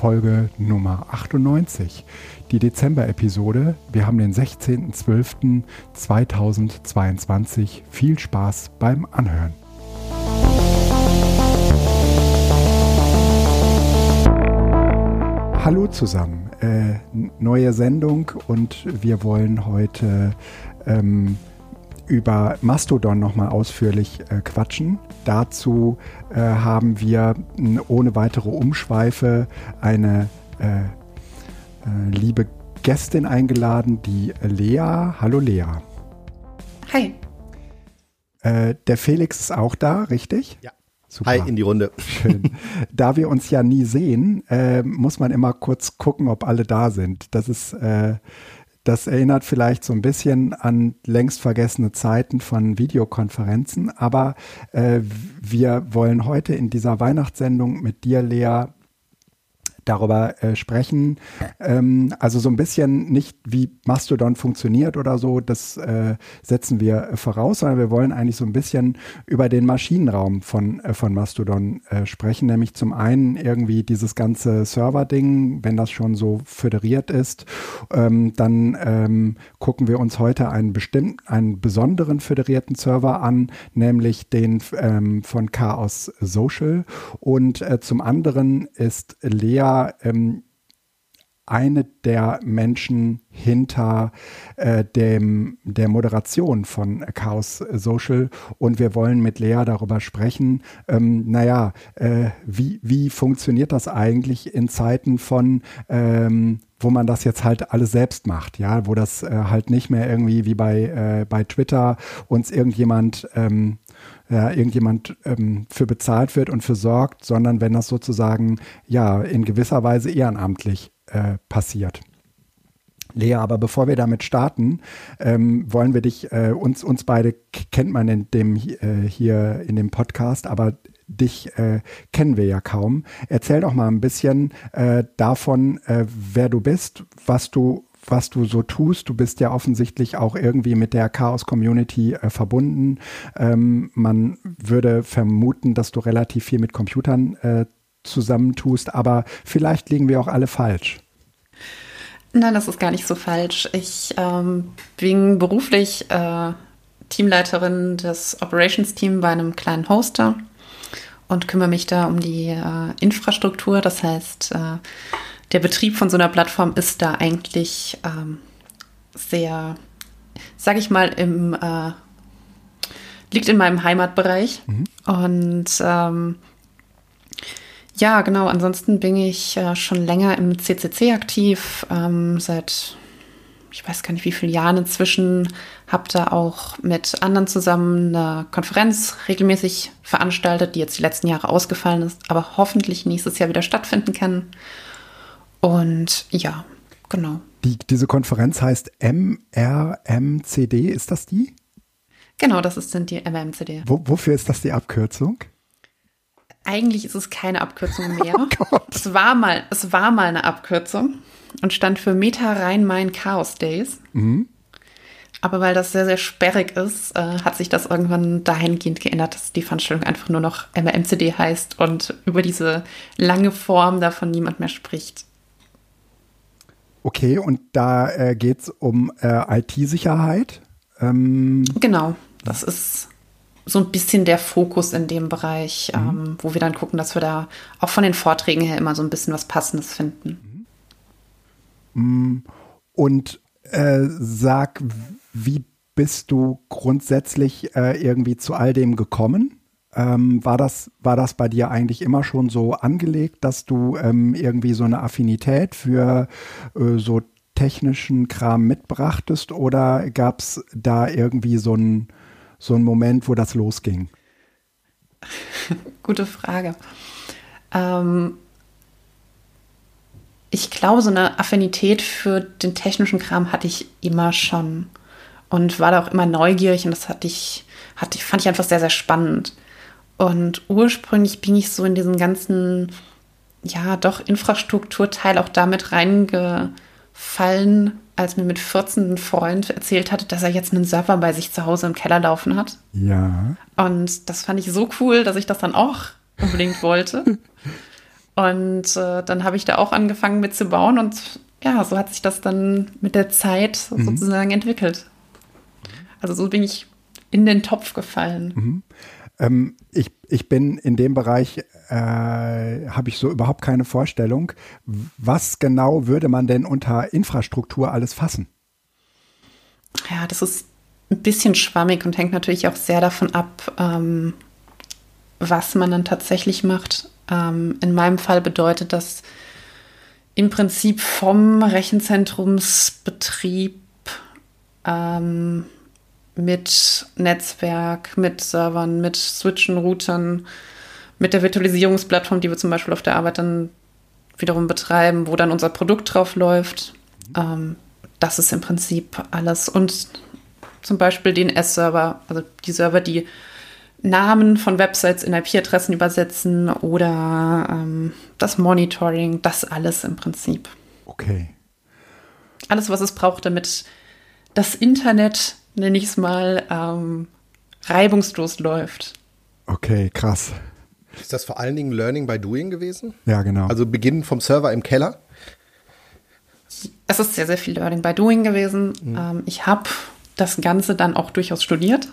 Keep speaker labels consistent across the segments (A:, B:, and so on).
A: Folge Nummer 98, die Dezember-Episode. Wir haben den 16.12.2022. Viel Spaß beim Anhören. Hallo zusammen, äh, neue Sendung und wir wollen heute ähm, über Mastodon nochmal ausführlich äh, quatschen. Dazu äh, haben wir ohne weitere Umschweife eine äh, äh, liebe Gästin eingeladen, die Lea. Hallo Lea.
B: Hi.
A: Äh, der Felix ist auch da, richtig?
C: Ja. Super. Hi in die Runde.
A: Schön. Da wir uns ja nie sehen, äh, muss man immer kurz gucken, ob alle da sind. Das ist äh, das erinnert vielleicht so ein bisschen an längst vergessene Zeiten von Videokonferenzen, aber äh, wir wollen heute in dieser Weihnachtssendung mit dir, Lea, darüber äh, sprechen. Ähm, also so ein bisschen nicht, wie Mastodon funktioniert oder so, das äh, setzen wir voraus, sondern wir wollen eigentlich so ein bisschen über den Maschinenraum von, äh, von Mastodon äh, sprechen, nämlich zum einen irgendwie dieses ganze Server-Ding, wenn das schon so föderiert ist, ähm, dann ähm, gucken wir uns heute einen bestimmten, einen besonderen föderierten Server an, nämlich den ähm, von Chaos Social. Und äh, zum anderen ist Lea ähm, eine der Menschen hinter äh, dem, der Moderation von Chaos Social. Und wir wollen mit Lea darüber sprechen, ähm, naja, äh, wie, wie funktioniert das eigentlich in Zeiten von ähm, wo man das jetzt halt alles selbst macht, ja, wo das äh, halt nicht mehr irgendwie wie bei, äh, bei Twitter uns irgendjemand ähm, ja, irgendjemand ähm, für bezahlt wird und für sorgt, sondern wenn das sozusagen ja in gewisser Weise ehrenamtlich äh, passiert. Lea, aber bevor wir damit starten, ähm, wollen wir dich, äh, uns, uns beide kennt man in dem äh, hier in dem Podcast, aber dich äh, kennen wir ja kaum. Erzähl doch mal ein bisschen äh, davon, äh, wer du bist, was du was du so tust. Du bist ja offensichtlich auch irgendwie mit der Chaos-Community äh, verbunden. Ähm, man würde vermuten, dass du relativ viel mit Computern äh, zusammentust, aber vielleicht liegen wir auch alle falsch.
B: Nein, das ist gar nicht so falsch. Ich ähm, bin beruflich äh, Teamleiterin des Operations-Teams bei einem kleinen Hoster und kümmere mich da um die äh, Infrastruktur. Das heißt, äh, der Betrieb von so einer Plattform ist da eigentlich ähm, sehr, sag ich mal, im äh, liegt in meinem Heimatbereich. Mhm. Und ähm, ja, genau. Ansonsten bin ich äh, schon länger im CCC aktiv, ähm, seit ich weiß gar nicht wie viele Jahren inzwischen, habe da auch mit anderen zusammen eine Konferenz regelmäßig veranstaltet, die jetzt die letzten Jahre ausgefallen ist, aber hoffentlich nächstes Jahr wieder stattfinden kann. Und ja, genau.
A: Die, diese Konferenz heißt MRMCD, ist das die?
B: Genau, das ist, sind die MRMCD.
A: Wo, wofür ist das die Abkürzung?
B: Eigentlich ist es keine Abkürzung mehr. Oh es, war mal, es war mal eine Abkürzung und stand für Meta Rhein-Main Chaos Days. Mhm. Aber weil das sehr, sehr sperrig ist, äh, hat sich das irgendwann dahingehend geändert, dass die Veranstaltung einfach nur noch MRMCD heißt und über diese lange Form davon niemand mehr spricht.
A: Okay, und da äh, geht es um äh, IT-Sicherheit.
B: Ähm genau, das ist so ein bisschen der Fokus in dem Bereich, mhm. ähm, wo wir dann gucken, dass wir da auch von den Vorträgen her immer so ein bisschen was Passendes finden.
A: Mhm. Und äh, sag, wie bist du grundsätzlich äh, irgendwie zu all dem gekommen? Ähm, war, das, war das bei dir eigentlich immer schon so angelegt, dass du ähm, irgendwie so eine Affinität für äh, so technischen Kram mitbrachtest oder gab es da irgendwie so einen so Moment, wo das losging?
B: Gute Frage. Ähm, ich glaube, so eine Affinität für den technischen Kram hatte ich immer schon und war da auch immer neugierig und das hatte ich, hatte, fand ich einfach sehr, sehr spannend. Und ursprünglich bin ich so in diesen ganzen, ja, doch Infrastrukturteil auch damit reingefallen, als mir mit 14 ein Freund erzählt hatte, dass er jetzt einen Server bei sich zu Hause im Keller laufen hat.
A: Ja.
B: Und das fand ich so cool, dass ich das dann auch unbedingt wollte. Und äh, dann habe ich da auch angefangen mitzubauen und ja, so hat sich das dann mit der Zeit mhm. sozusagen entwickelt. Also so bin ich in den Topf gefallen.
A: Mhm. Ähm, ich, ich bin in dem Bereich, äh, habe ich so überhaupt keine Vorstellung. Was genau würde man denn unter Infrastruktur alles fassen?
B: Ja, das ist ein bisschen schwammig und hängt natürlich auch sehr davon ab, ähm, was man dann tatsächlich macht. Ähm, in meinem Fall bedeutet das im Prinzip vom Rechenzentrumsbetrieb ähm, mit Netzwerk, mit Servern, mit Switchen, Routern, mit der Virtualisierungsplattform, die wir zum Beispiel auf der Arbeit dann wiederum betreiben, wo dann unser Produkt drauf läuft. Ähm, das ist im Prinzip alles. Und zum Beispiel den S-Server, also die Server, die Namen von Websites in IP-Adressen übersetzen oder ähm, das Monitoring, das alles im Prinzip.
A: Okay.
B: Alles, was es braucht, damit das Internet, nenne ich es mal, ähm, reibungslos läuft.
A: Okay, krass.
C: Ist das vor allen Dingen Learning by Doing gewesen?
A: Ja, genau.
C: Also beginnen vom Server im Keller?
B: Es ist sehr, sehr viel Learning by Doing gewesen. Mhm. Ähm, ich habe das Ganze dann auch durchaus studiert.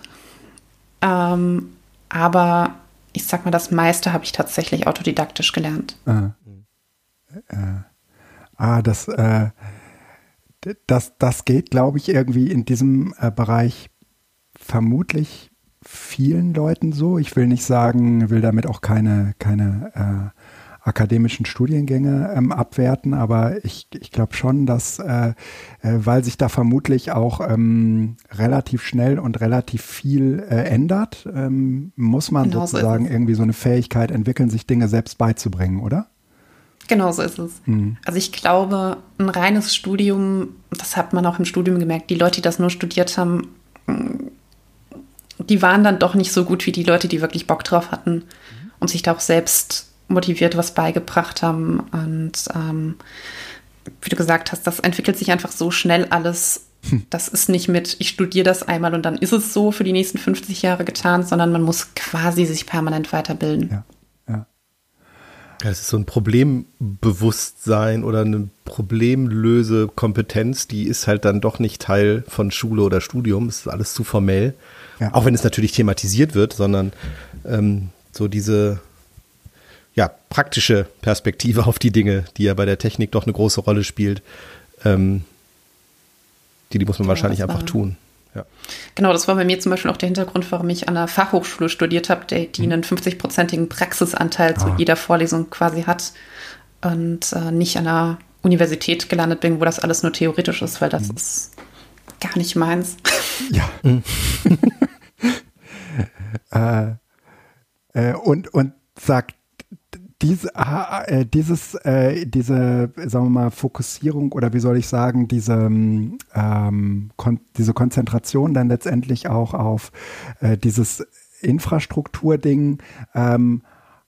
B: Ähm, aber ich sag mal, das meiste habe ich tatsächlich autodidaktisch gelernt.
A: Ah, äh, ah das, äh, das, das geht, glaube ich, irgendwie in diesem äh, Bereich vermutlich vielen Leuten so. Ich will nicht sagen, will damit auch keine, keine äh, akademischen Studiengänge ähm, abwerten, aber ich, ich glaube schon, dass, äh, äh, weil sich da vermutlich auch ähm, relativ schnell und relativ viel äh, ändert, ähm, muss man genau sozusagen so irgendwie so eine Fähigkeit entwickeln, sich Dinge selbst beizubringen, oder?
B: Genau so ist es. Mhm. Also ich glaube, ein reines Studium, das hat man auch im Studium gemerkt, die Leute, die das nur studiert haben, die waren dann doch nicht so gut wie die Leute, die wirklich Bock drauf hatten mhm. und sich da auch selbst motiviert was beigebracht haben. Und ähm, wie du gesagt hast, das entwickelt sich einfach so schnell alles. Hm. Das ist nicht mit, ich studiere das einmal und dann ist es so für die nächsten 50 Jahre getan, sondern man muss quasi sich permanent weiterbilden.
A: Ja.
C: Das ist so ein Problembewusstsein oder eine Problemlösekompetenz, die ist halt dann doch nicht Teil von Schule oder Studium. Es ist alles zu formell. Ja. Auch wenn es natürlich thematisiert wird, sondern ähm, so diese ja, praktische Perspektive auf die Dinge, die ja bei der Technik doch eine große Rolle spielt, ähm, die, die muss man genau, wahrscheinlich einfach tun. Ja.
B: Genau, das war bei mir zum Beispiel auch der Hintergrund, warum ich an der Fachhochschule studiert habe, die, die mhm. einen 50-prozentigen Praxisanteil ah. zu jeder Vorlesung quasi hat und äh, nicht an der Universität gelandet bin, wo das alles nur theoretisch ist, weil das mhm. ist gar nicht meins.
A: Ja. Mhm. äh, äh, und, und sagt diese, äh, dieses, äh, diese, sagen wir mal, Fokussierung oder wie soll ich sagen, diese, ähm, kon diese Konzentration dann letztendlich auch auf äh, dieses Infrastrukturding, ähm,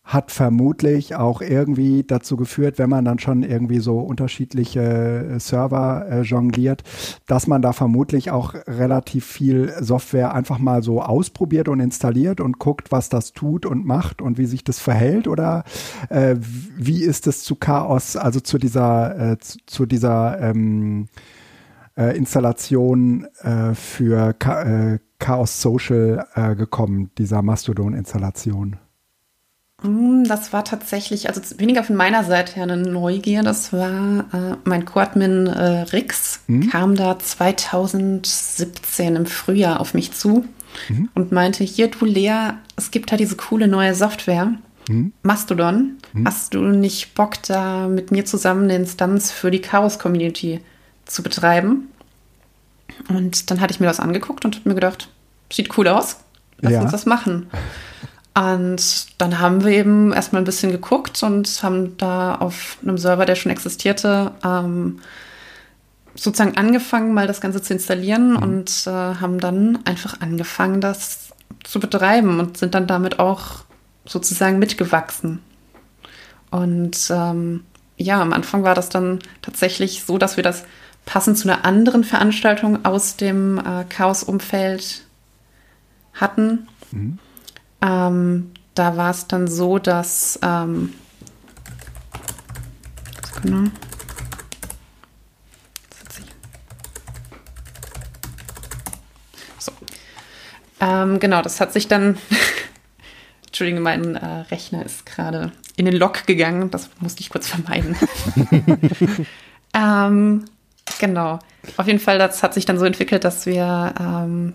A: hat vermutlich auch irgendwie dazu geführt, wenn man dann schon irgendwie so unterschiedliche äh, Server äh, jongliert, dass man da vermutlich auch relativ viel Software einfach mal so ausprobiert und installiert und guckt, was das tut und macht und wie sich das verhält oder äh, wie ist es zu Chaos, also zu dieser, äh, zu, dieser ähm, äh, Installation für Cha Chaos Social gekommen, dieser Mastodon-Installation?
B: Hm, das war tatsächlich, also weniger von meiner Seite her eine Neugier. Das war äh, mein Co-Admin äh, Rix, mhm. kam da 2017 im Frühjahr auf mich zu mhm. und meinte, hier du Lea, es gibt da diese coole neue Software, mhm. Mastodon. Mhm. Hast du nicht Bock, da mit mir zusammen eine Instanz für die Chaos-Community zu betreiben? Und dann hatte ich mir das angeguckt und mir gedacht, sieht cool aus, lass ja. uns das machen. Und dann haben wir eben erstmal ein bisschen geguckt und haben da auf einem Server, der schon existierte, ähm, sozusagen angefangen, mal das Ganze zu installieren mhm. und äh, haben dann einfach angefangen, das zu betreiben und sind dann damit auch sozusagen mitgewachsen. Und ähm, ja, am Anfang war das dann tatsächlich so, dass wir das passend zu einer anderen Veranstaltung aus dem äh, Chaos-Umfeld hatten. Mhm. Ähm, da war es dann so, dass ähm, Genau. So. Ähm, genau, das hat sich dann. Entschuldigung, mein äh, Rechner ist gerade in den Log gegangen. Das musste ich kurz vermeiden. ähm, genau. Auf jeden Fall, das hat sich dann so entwickelt, dass wir ähm,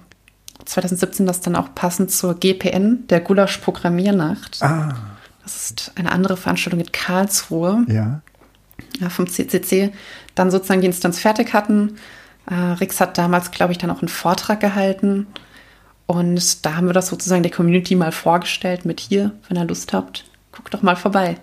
B: 2017 das dann auch passend zur GPN, der Gulasch Programmiernacht.
A: Ah.
B: Das ist eine andere Veranstaltung in Karlsruhe.
A: Ja.
B: ja vom CCC. Dann sozusagen die Instanz fertig hatten. Äh, Rix hat damals, glaube ich, dann auch einen Vortrag gehalten. Und da haben wir das sozusagen der Community mal vorgestellt mit hier, wenn ihr Lust habt, guckt doch mal vorbei.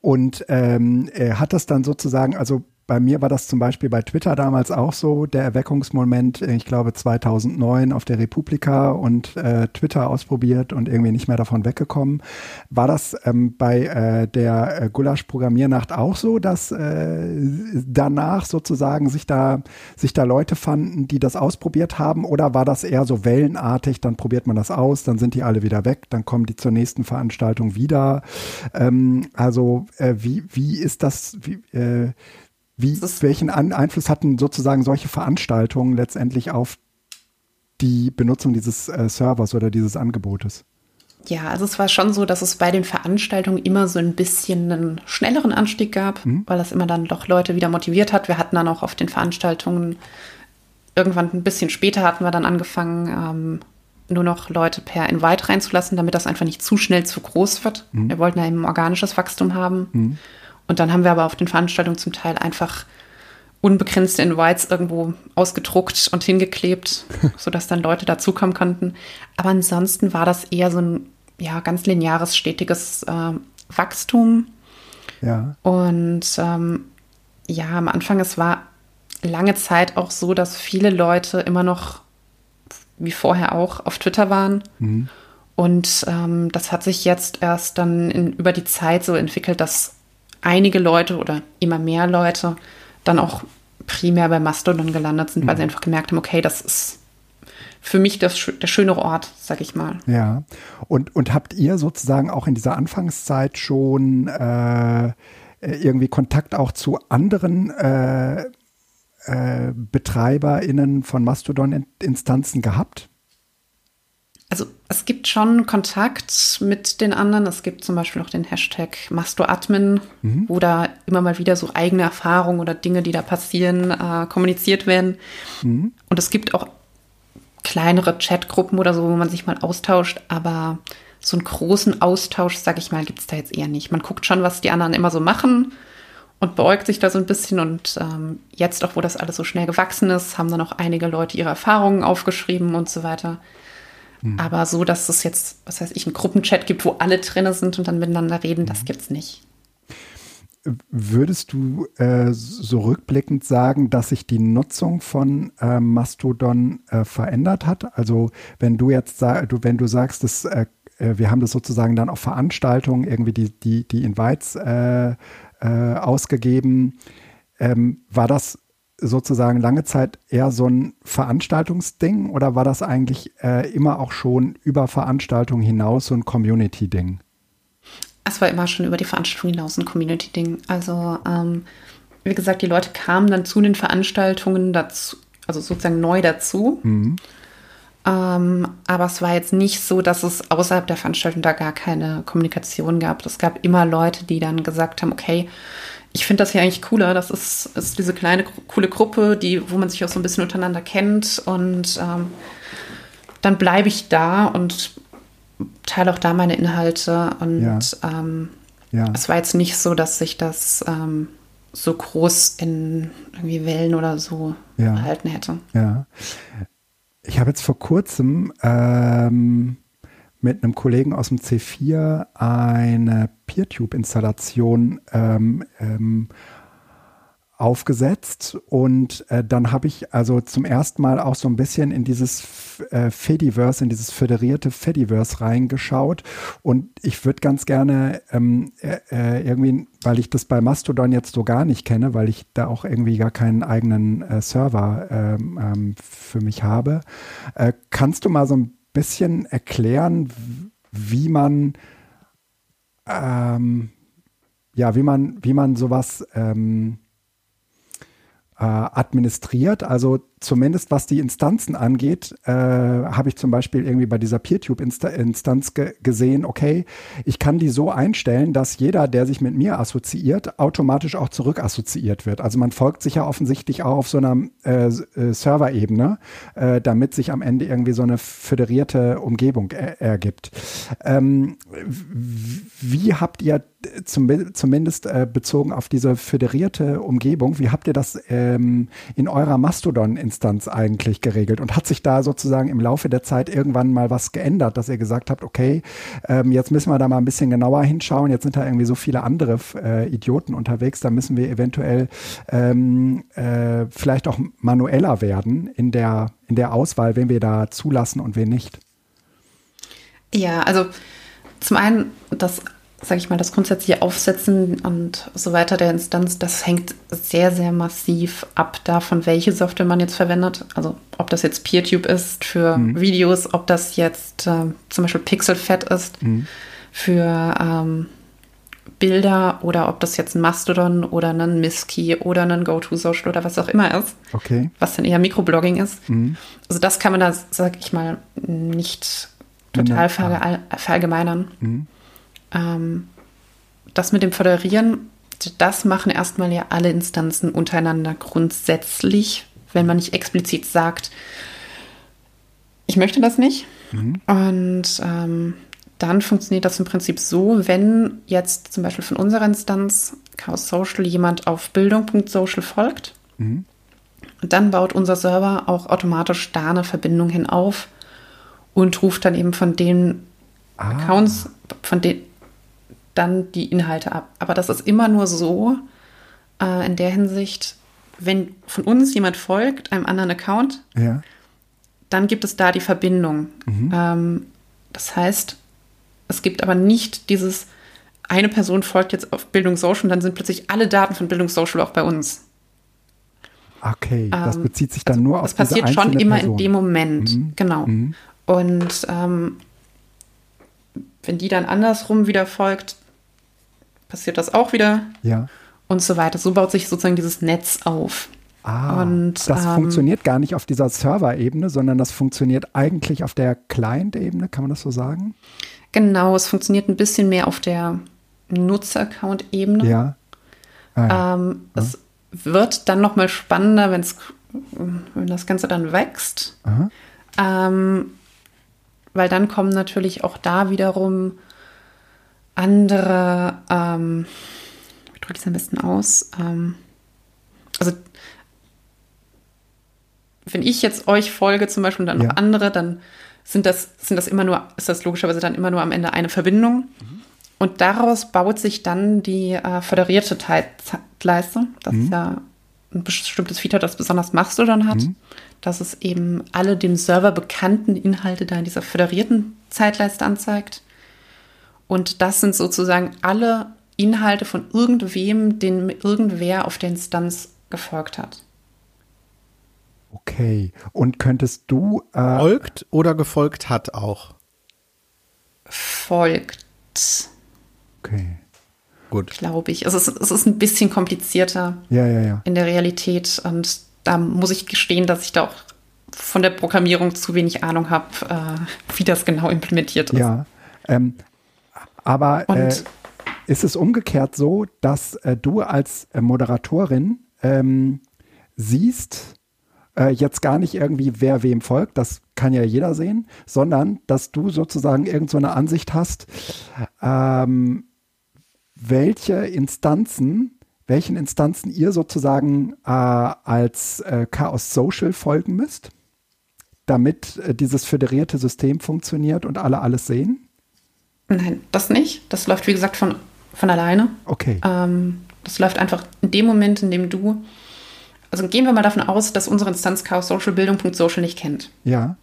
A: Und ähm, hat das dann sozusagen, also bei mir war das zum Beispiel bei Twitter damals auch so, der Erweckungsmoment, ich glaube 2009 auf der Republika und äh, Twitter ausprobiert und irgendwie nicht mehr davon weggekommen. War das ähm, bei äh, der äh, Gulasch-Programmiernacht auch so, dass äh, danach sozusagen sich da, sich da Leute fanden, die das ausprobiert haben oder war das eher so wellenartig, dann probiert man das aus, dann sind die alle wieder weg, dann kommen die zur nächsten Veranstaltung wieder. Ähm, also äh, wie, wie ist das, wie, äh, wie, welchen An Einfluss hatten sozusagen solche Veranstaltungen letztendlich auf die Benutzung dieses äh, Servers oder dieses Angebotes?
B: Ja, also es war schon so, dass es bei den Veranstaltungen immer so ein bisschen einen schnelleren Anstieg gab, mhm. weil das immer dann doch Leute wieder motiviert hat. Wir hatten dann auch auf den Veranstaltungen irgendwann ein bisschen später hatten wir dann angefangen, ähm, nur noch Leute per Invite reinzulassen, damit das einfach nicht zu schnell zu groß wird. Mhm. Wir wollten ja eben organisches Wachstum haben. Mhm. Und dann haben wir aber auf den Veranstaltungen zum Teil einfach unbegrenzte Invites irgendwo ausgedruckt und hingeklebt, sodass dann Leute dazukommen konnten. Aber ansonsten war das eher so ein ja, ganz lineares, stetiges äh, Wachstum.
A: Ja.
B: Und ähm, ja, am Anfang, es war lange Zeit auch so, dass viele Leute immer noch, wie vorher auch, auf Twitter waren. Mhm. Und ähm, das hat sich jetzt erst dann in, über die Zeit so entwickelt, dass einige Leute oder immer mehr Leute dann auch primär bei Mastodon gelandet sind, mhm. weil sie einfach gemerkt haben, okay, das ist für mich das, der schönere Ort, sag ich mal.
A: Ja. Und, und habt ihr sozusagen auch in dieser Anfangszeit schon äh, irgendwie Kontakt auch zu anderen äh, äh, BetreiberInnen von Mastodon-Instanzen gehabt?
B: Also es gibt schon Kontakt mit den anderen. Es gibt zum Beispiel auch den Hashtag MastoAdmin, mhm. wo da immer mal wieder so eigene Erfahrungen oder Dinge, die da passieren, äh, kommuniziert werden. Mhm. Und es gibt auch kleinere Chatgruppen oder so, wo man sich mal austauscht, aber so einen großen Austausch, sag ich mal, gibt es da jetzt eher nicht. Man guckt schon, was die anderen immer so machen und beäugt sich da so ein bisschen. Und ähm, jetzt, auch wo das alles so schnell gewachsen ist, haben dann auch einige Leute ihre Erfahrungen aufgeschrieben und so weiter. Mhm. Aber so, dass es jetzt, was weiß ich, einen Gruppenchat gibt, wo alle drin sind und dann miteinander reden, das mhm. es nicht.
A: Würdest du äh, so rückblickend sagen, dass sich die Nutzung von äh, Mastodon äh, verändert hat? Also wenn du jetzt du, wenn du sagst, dass äh, äh, wir haben das sozusagen dann auf Veranstaltungen irgendwie die, die, die Invites äh, ausgegeben, ähm, war das sozusagen lange Zeit eher so ein Veranstaltungsding oder war das eigentlich äh, immer auch schon über Veranstaltungen hinaus so ein Community-Ding?
B: Es war immer schon über die Veranstaltung hinaus ein Community-Ding. Also ähm, wie gesagt, die Leute kamen dann zu den Veranstaltungen dazu, also sozusagen neu dazu. Mhm. Ähm, aber es war jetzt nicht so, dass es außerhalb der Veranstaltung da gar keine Kommunikation gab. Es gab immer Leute, die dann gesagt haben, okay, ich finde das hier eigentlich cooler. Das ist, ist diese kleine, coole Gruppe, die, wo man sich auch so ein bisschen untereinander kennt. Und ähm, dann bleibe ich da und teile auch da meine Inhalte. Und ja. Ähm, ja. es war jetzt nicht so, dass sich das ähm, so groß in irgendwie Wellen oder so ja. erhalten hätte.
A: Ja. Ich habe jetzt vor kurzem ähm, mit einem Kollegen aus dem C4 eine PeerTube-Installation ähm, ähm, aufgesetzt. Und äh, dann habe ich also zum ersten Mal auch so ein bisschen in dieses äh, Fediverse, in dieses föderierte Fediverse reingeschaut. Und ich würde ganz gerne ähm, äh, äh, irgendwie, weil ich das bei Mastodon jetzt so gar nicht kenne, weil ich da auch irgendwie gar keinen eigenen äh, Server ähm, ähm, für mich habe, äh, kannst du mal so ein bisschen erklären, wie man ähm, ja, wie man, wie man sowas ähm, äh, administriert. Also zumindest was die Instanzen angeht, äh, habe ich zum Beispiel irgendwie bei dieser PeerTube-Instanz ge gesehen, okay, ich kann die so einstellen, dass jeder, der sich mit mir assoziiert, automatisch auch zurück assoziiert wird. Also man folgt sich ja offensichtlich auch auf so einer äh, äh Server-Ebene, äh, damit sich am Ende irgendwie so eine föderierte Umgebung er ergibt. Ähm, wie habt ihr zum, zumindest äh, bezogen auf diese föderierte Umgebung, wie habt ihr das ähm, in eurer Mastodon Instanz eigentlich geregelt? Und hat sich da sozusagen im Laufe der Zeit irgendwann mal was geändert, dass ihr gesagt habt, okay, ähm, jetzt müssen wir da mal ein bisschen genauer hinschauen, jetzt sind da irgendwie so viele andere äh, Idioten unterwegs, da müssen wir eventuell ähm, äh, vielleicht auch manueller werden in der, in der Auswahl, wen wir da zulassen und wen nicht?
B: Ja, also zum einen, das sage ich mal, das grundsätzliche Aufsetzen und so weiter der Instanz, das hängt sehr, sehr massiv ab davon, welche Software man jetzt verwendet. Also ob das jetzt PeerTube ist für mhm. Videos, ob das jetzt äh, zum Beispiel PixelFed ist mhm. für ähm, Bilder oder ob das jetzt ein Mastodon oder ein Miski oder ein GoToSocial oder was auch immer ist.
A: Okay.
B: Was dann eher Mikroblogging ist. Mhm. Also das kann man da, sag ich mal, nicht total verallgemeinern. Ähm, das mit dem Föderieren, das machen erstmal ja alle Instanzen untereinander grundsätzlich, wenn man nicht explizit sagt, ich möchte das nicht. Mhm. Und ähm, dann funktioniert das im Prinzip so, wenn jetzt zum Beispiel von unserer Instanz Chaos Social jemand auf bildung.social folgt, mhm. dann baut unser Server auch automatisch da eine Verbindung hin auf und ruft dann eben von den ah. Accounts, von den, dann die Inhalte ab. Aber das ist immer nur so äh, in der Hinsicht, wenn von uns jemand folgt, einem anderen Account, ja. dann gibt es da die Verbindung. Mhm. Ähm, das heißt, es gibt aber nicht dieses, eine Person folgt jetzt auf Bildung Social und dann sind plötzlich alle Daten von Bildung Social auch bei uns.
A: Okay, das ähm, bezieht sich dann also nur auf
B: Das passiert schon immer Person. in dem Moment, mhm. genau. Mhm. Und ähm, wenn die dann andersrum wieder folgt, passiert das auch wieder.
A: Ja.
B: Und so weiter. So baut sich sozusagen dieses Netz auf.
A: Ah, und, das ähm, funktioniert gar nicht auf dieser Server-Ebene, sondern das funktioniert eigentlich auf der Client-Ebene, kann man das so sagen?
B: Genau, es funktioniert ein bisschen mehr auf der Nutzer-Account-Ebene.
A: Ja.
B: Ah, ja. Ähm, ja. Es wird dann nochmal spannender, wenn das Ganze dann wächst. Ähm, weil dann kommen natürlich auch da wiederum andere, ähm, wie drücke ich es am besten aus? Ähm, also, wenn ich jetzt euch folge zum Beispiel und dann ja. noch andere, dann sind das, sind das immer nur, ist das logischerweise dann immer nur am Ende eine Verbindung. Mhm. Und daraus baut sich dann die äh, föderierte Zeitleiste. Das mhm. ist ja ein bestimmtes Feature, das besonders Mastodon hat, mhm. Dass es eben alle dem Server bekannten Inhalte da in dieser föderierten Zeitleiste anzeigt. Und das sind sozusagen alle Inhalte von irgendwem, den irgendwer auf der Instanz gefolgt hat.
A: Okay. Und könntest du.
C: Äh folgt oder gefolgt hat auch?
B: Folgt.
A: Okay.
B: Gut. Glaube ich. Also es, es, ist ein bisschen komplizierter
A: ja, ja, ja.
B: in der Realität. Und da muss ich gestehen, dass ich da auch von der Programmierung zu wenig Ahnung habe, äh, wie das genau implementiert ist.
A: Ja. Ähm, aber äh, ist es umgekehrt so, dass äh, du als äh, Moderatorin ähm, siehst, äh, jetzt gar nicht irgendwie, wer wem folgt, das kann ja jeder sehen, sondern dass du sozusagen irgendeine so Ansicht hast, ähm, welche Instanzen, welchen Instanzen ihr sozusagen äh, als äh, Chaos Social folgen müsst, damit dieses föderierte System funktioniert und alle alles sehen?
B: Nein, das nicht. Das läuft, wie gesagt, von, von alleine.
A: Okay.
B: Ähm, das läuft einfach in dem Moment, in dem du. Also gehen wir mal davon aus, dass unsere Instanz Chaos Social Bildung.social nicht kennt.
A: Ja.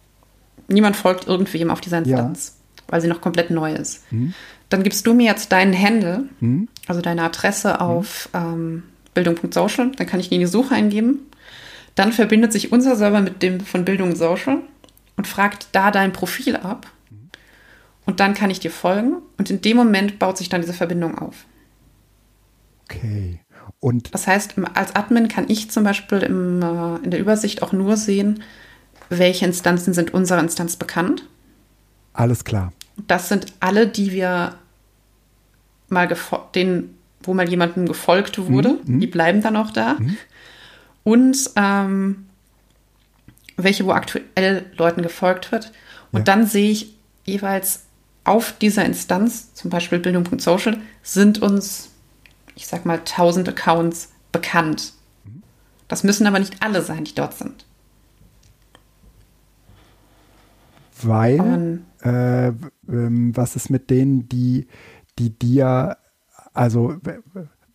B: Niemand folgt irgendwem auf dieser Instanz, ja. Weil sie noch komplett neu ist. Mhm. Dann gibst du mir jetzt deinen Handle, mhm. also deine Adresse mhm. auf ähm, Bildung.social. Dann kann ich die in die Suche eingeben. Dann verbindet sich unser Server mit dem von Bildung Social und fragt da dein Profil ab und dann kann ich dir folgen und in dem Moment baut sich dann diese Verbindung auf.
A: Okay. Und
B: das heißt, als Admin kann ich zum Beispiel im, äh, in der Übersicht auch nur sehen, welche Instanzen sind unserer Instanz bekannt.
A: Alles klar.
B: Das sind alle, die wir mal den, wo mal jemandem gefolgt wurde. Mhm. Die bleiben dann auch da. Mhm. Und ähm, welche, wo aktuell Leuten gefolgt wird. Und ja. dann sehe ich jeweils auf dieser Instanz, zum Beispiel Bildung.social, sind uns, ich sag mal, 1000 Accounts bekannt. Das müssen aber nicht alle sein, die dort sind.
A: Weil, äh, ähm, was ist mit denen, die, die dir, also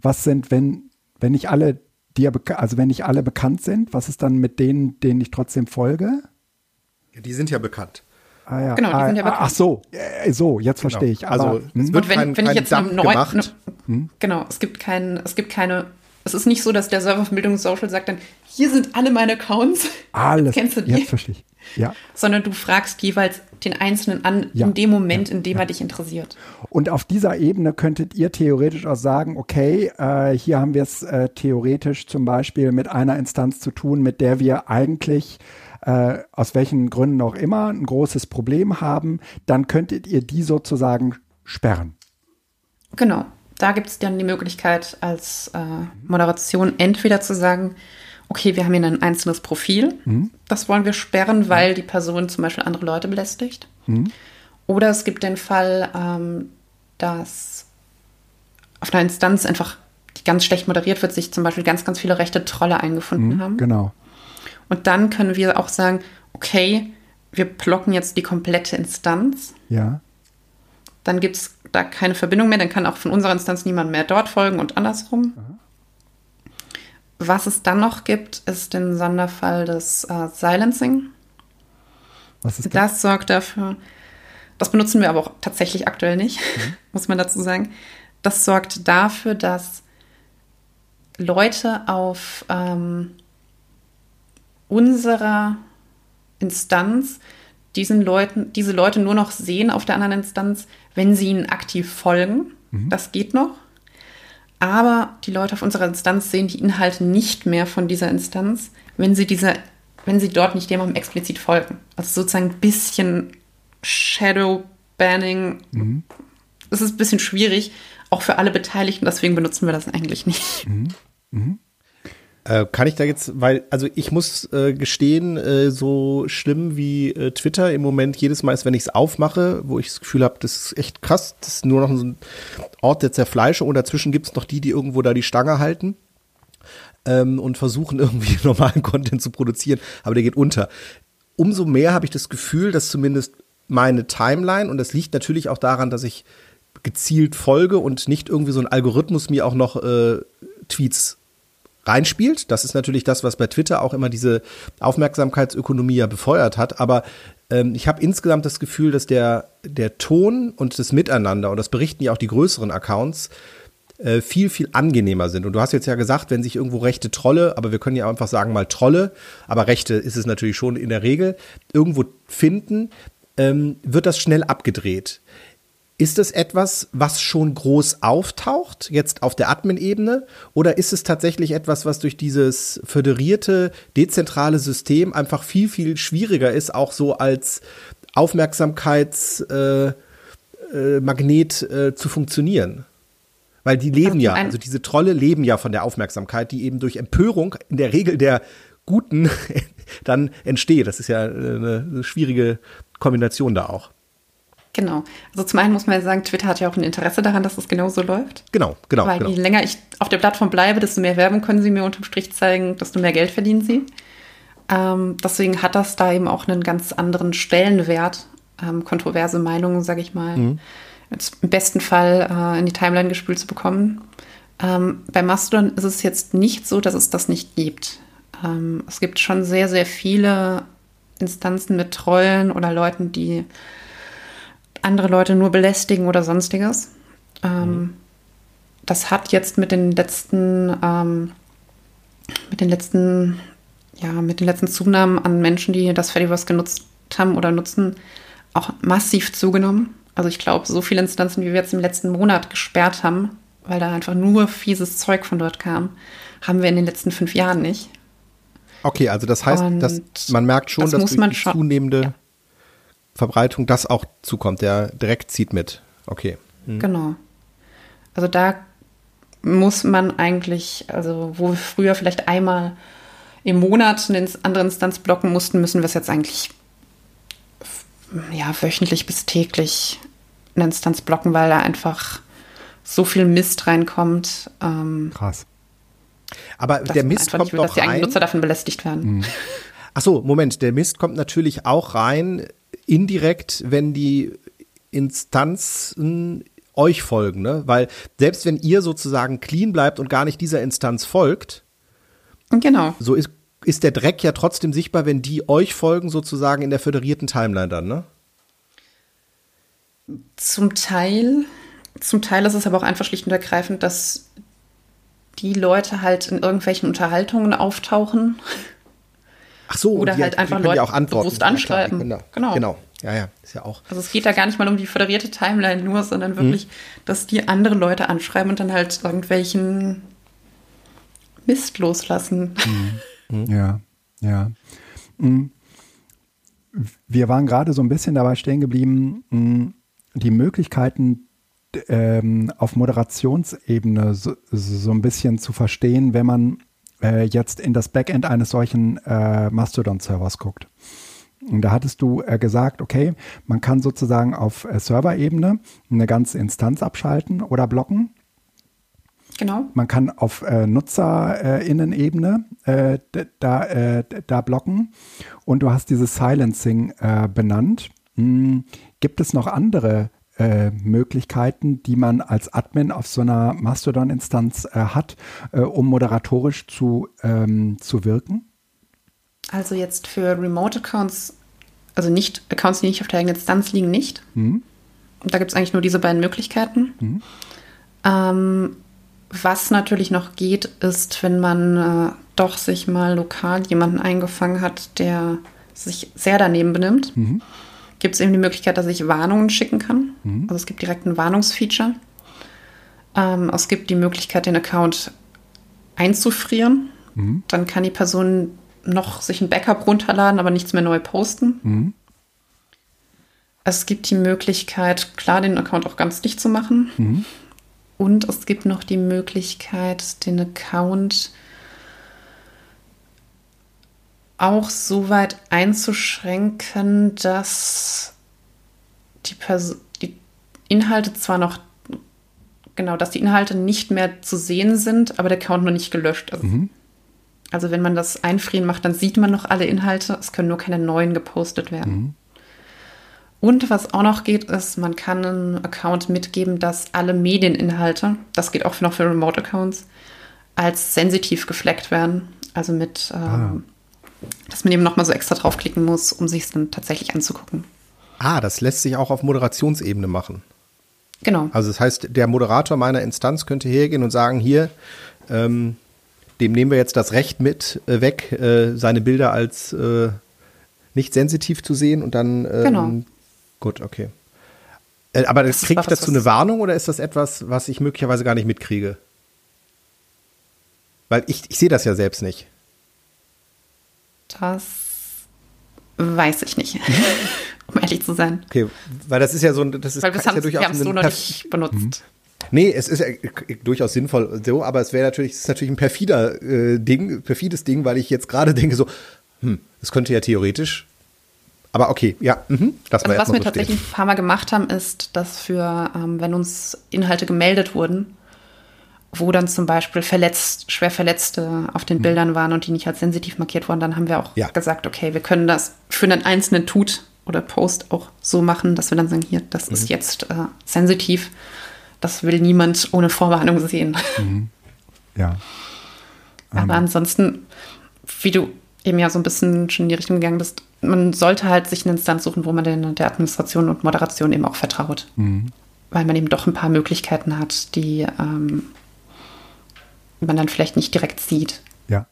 A: was sind, wenn, wenn nicht alle dir, also wenn nicht alle bekannt sind, was ist dann mit denen, denen ich trotzdem folge?
C: Ja, die sind ja bekannt.
A: Ah, ja. Genau, die ah, sind ja bekannt. Ach so, äh, so, jetzt genau. verstehe ich.
C: Aber, also es wird wenn, kein, wenn ich jetzt eine neue, ne,
B: hm? genau, es gibt keinen, es gibt keine, es ist nicht so, dass der Server von Bildung Social sagt dann, hier sind alle meine Accounts.
A: Alles. Kennst du die? Jetzt verstehe ich. Ja.
B: Sondern du fragst jeweils den Einzelnen an, ja. in dem Moment, in dem er dich interessiert.
A: Und auf dieser Ebene könntet ihr theoretisch auch sagen, okay, äh, hier haben wir es äh, theoretisch zum Beispiel mit einer Instanz zu tun, mit der wir eigentlich äh, aus welchen Gründen auch immer ein großes Problem haben, dann könntet ihr die sozusagen sperren.
B: Genau. Da gibt es dann die Möglichkeit als äh, Moderation entweder zu sagen, okay, wir haben hier ein einzelnes Profil, mhm. das wollen wir sperren, weil die Person zum Beispiel andere Leute belästigt. Mhm. Oder es gibt den Fall, ähm, dass auf einer Instanz einfach, die ganz schlecht moderiert wird, sich zum Beispiel ganz, ganz viele rechte Trolle eingefunden mhm, haben.
A: Genau.
B: Und dann können wir auch sagen, okay, wir blocken jetzt die komplette Instanz.
A: Ja.
B: Dann gibt es da keine Verbindung mehr, dann kann auch von unserer Instanz niemand mehr dort folgen und andersrum. Aha. Was es dann noch gibt, ist den Sonderfall des äh, Silencing. Was ist das? Das sorgt dafür, das benutzen wir aber auch tatsächlich aktuell nicht, mhm. muss man dazu sagen. Das sorgt dafür, dass Leute auf ähm, unserer Instanz diesen Leuten, diese Leute nur noch sehen auf der anderen Instanz, wenn sie ihnen aktiv folgen. Mhm. Das geht noch. Aber die Leute auf unserer Instanz sehen die Inhalte nicht mehr von dieser Instanz, wenn sie dieser, wenn sie dort nicht jemandem explizit folgen. Also sozusagen ein bisschen Shadow Banning. Mhm. Es ist ein bisschen schwierig, auch für alle Beteiligten, deswegen benutzen wir das eigentlich nicht. Mhm.
C: Mhm. Äh, kann ich da jetzt, weil, also ich muss äh, gestehen, äh, so schlimm wie äh, Twitter im Moment jedes Mal ist, wenn ich es aufmache, wo ich das Gefühl habe, das ist echt krass, das ist nur noch so ein Ort der Zerfleischung und dazwischen gibt es noch die, die irgendwo da die Stange halten ähm, und versuchen irgendwie normalen Content zu produzieren, aber der geht unter. Umso mehr habe ich das Gefühl, dass zumindest meine Timeline, und das liegt natürlich auch daran, dass ich gezielt folge und nicht irgendwie so ein Algorithmus mir auch noch äh, Tweets reinspielt. Das ist natürlich das, was bei Twitter auch immer diese Aufmerksamkeitsökonomie ja befeuert hat. Aber ähm, ich habe insgesamt das Gefühl, dass der, der Ton und das Miteinander, und das berichten ja auch die größeren Accounts, äh, viel, viel angenehmer sind. Und du hast jetzt ja gesagt, wenn sich irgendwo rechte Trolle, aber wir können ja einfach sagen mal Trolle, aber rechte ist es natürlich schon in der Regel, irgendwo finden, ähm, wird das schnell abgedreht. Ist es etwas, was schon groß auftaucht, jetzt auf der Admin-Ebene? Oder ist es tatsächlich etwas, was durch dieses föderierte, dezentrale System einfach viel, viel schwieriger ist, auch so als Aufmerksamkeitsmagnet äh, äh, äh, zu funktionieren? Weil die leben ja, also diese Trolle leben ja von der Aufmerksamkeit, die eben durch Empörung in der Regel der Guten dann entsteht. Das ist ja eine, eine schwierige Kombination da auch.
B: Genau. Also zum einen muss man ja sagen, Twitter hat ja auch ein Interesse daran, dass es genauso läuft.
C: Genau, genau.
B: Weil
C: genau.
B: je länger ich auf der Plattform bleibe, desto mehr Werbung können sie mir unterm Strich zeigen, desto mehr Geld verdienen sie. Ähm, deswegen hat das da eben auch einen ganz anderen Stellenwert, ähm, kontroverse Meinungen, sage ich mal, mhm. im besten Fall äh, in die Timeline gespült zu bekommen. Ähm, bei Mastodon ist es jetzt nicht so, dass es das nicht gibt. Ähm, es gibt schon sehr, sehr viele Instanzen mit Trollen oder Leuten, die andere Leute nur belästigen oder sonstiges. Ähm, mhm. Das hat jetzt mit den letzten, ähm, mit den letzten, ja, mit den letzten Zunahmen an Menschen, die das Fediverse genutzt haben oder nutzen, auch massiv zugenommen. Also ich glaube, so viele Instanzen, wie wir jetzt im letzten Monat gesperrt haben, weil da einfach nur fieses Zeug von dort kam, haben wir in den letzten fünf Jahren nicht.
C: Okay, also das heißt, dass man merkt schon, das dass durch die schon, zunehmende ja. Verbreitung das auch zukommt. Der direkt zieht mit. Okay.
B: Hm. Genau. Also da muss man eigentlich, also wo wir früher vielleicht einmal im Monat eine andere Instanz blocken mussten, müssen wir es jetzt eigentlich ja, wöchentlich bis täglich eine Instanz blocken, weil da einfach so viel Mist reinkommt.
A: Ähm, Krass.
C: Aber der Mist kommt will, doch dass die
B: rein. Nutzer davon belästigt werden. Mhm.
C: Ach so, Moment, der Mist kommt natürlich auch rein indirekt, wenn die Instanzen euch folgen, ne? Weil selbst wenn ihr sozusagen clean bleibt und gar nicht dieser Instanz folgt,
B: genau.
C: So ist ist der Dreck ja trotzdem sichtbar, wenn die euch folgen, sozusagen in der föderierten Timeline dann, ne?
B: Zum Teil, zum Teil ist es aber auch einfach schlicht und ergreifend, dass die Leute halt in irgendwelchen Unterhaltungen auftauchen.
C: Ach so,
B: oder halt einfach Leute
C: ja auch antworten.
B: bewusst anschreiben.
C: Ja, genau. genau. Ja, ja, ist ja auch.
B: Also es geht da gar nicht mal um die föderierte Timeline nur, sondern wirklich, mhm. dass die andere Leute anschreiben und dann halt irgendwelchen Mist loslassen.
A: Mhm. Ja, ja. Mhm. Wir waren gerade so ein bisschen dabei stehen geblieben, mhm, die Möglichkeiten ähm, auf Moderationsebene so, so, ein bisschen zu verstehen, wenn man äh, jetzt in das Backend eines solchen äh, Mastodon-Servers guckt. Und da hattest du äh, gesagt, okay, man kann sozusagen auf äh, Serverebene eine ganze Instanz abschalten oder blocken.
B: Genau.
A: Man kann auf äh, NutzerInnen-Ebene äh, da, äh, da blocken. Und du hast dieses Silencing äh, benannt. Hm, gibt es noch andere äh, Möglichkeiten, die man als Admin auf so einer Mastodon-Instanz äh, hat, äh, um moderatorisch zu, ähm, zu wirken?
B: Also jetzt für Remote-Accounts, also nicht Accounts, die nicht auf der eigenen Instanz liegen, nicht. Mhm. Da gibt es eigentlich nur diese beiden Möglichkeiten. Mhm. Ähm, was natürlich noch geht, ist, wenn man äh, doch sich mal lokal jemanden eingefangen hat, der sich sehr daneben benimmt. Mhm gibt es eben die Möglichkeit, dass ich Warnungen schicken kann. Mhm. Also es gibt direkt ein Warnungsfeature. Ähm, es gibt die Möglichkeit, den Account einzufrieren. Mhm. Dann kann die Person noch sich ein Backup runterladen, aber nichts mehr neu posten. Mhm. Es gibt die Möglichkeit, klar, den Account auch ganz dicht zu machen. Mhm. Und es gibt noch die Möglichkeit, den Account auch so weit einzuschränken, dass die, Pers die Inhalte zwar noch, genau, dass die Inhalte nicht mehr zu sehen sind, aber der Account noch nicht gelöscht ist. Mhm. Also wenn man das einfrieren macht, dann sieht man noch alle Inhalte, es können nur keine neuen gepostet werden. Mhm. Und was auch noch geht, ist, man kann einem Account mitgeben, dass alle Medieninhalte, das geht auch noch für Remote-Accounts, als sensitiv gefleckt werden. Also mit ähm, ah dass man eben nochmal so extra draufklicken muss, um sich es dann tatsächlich anzugucken.
C: Ah, das lässt sich auch auf Moderationsebene machen.
B: Genau.
C: Also das heißt, der Moderator meiner Instanz könnte hergehen und sagen, hier, ähm, dem nehmen wir jetzt das Recht mit äh, weg, äh, seine Bilder als äh, nicht sensitiv zu sehen und dann ähm,
B: genau.
C: gut, okay. Äh, aber kriege ich dazu eine Warnung oder ist das etwas, was ich möglicherweise gar nicht mitkriege? Weil ich, ich sehe das ja selbst nicht.
B: Das weiß ich nicht, um ehrlich zu sein.
C: Okay, weil das ist ja so das ist,
B: weil wir ja durchaus wir so noch nicht benutzt. Mhm.
C: Nee, es ist ja durchaus sinnvoll so, aber es wäre natürlich, es ist natürlich ein perfider äh, Ding, perfides Ding, weil ich jetzt gerade denke so, hm, es könnte ja theoretisch, aber okay, ja, mh,
B: das war also Was wir so tatsächlich ein paar Mal gemacht haben, ist, dass für, ähm, wenn uns Inhalte gemeldet wurden, wo dann zum Beispiel verletzt, schwer Verletzte auf den mhm. Bildern waren und die nicht als sensitiv markiert wurden, dann haben wir auch ja. gesagt, okay, wir können das für einen einzelnen Tut oder Post auch so machen, dass wir dann sagen, hier, das mhm. ist jetzt äh, sensitiv. Das will niemand ohne Vorwarnung sehen. Mhm.
A: Ja.
B: Aber um. Ähm. ansonsten, wie du eben ja so ein bisschen schon in die Richtung gegangen bist, man sollte halt sich eine Instanz suchen, wo man den, der Administration und Moderation eben auch vertraut. Mhm. Weil man eben doch ein paar Möglichkeiten hat, die ähm, man dann vielleicht nicht direkt sieht.
A: Ja.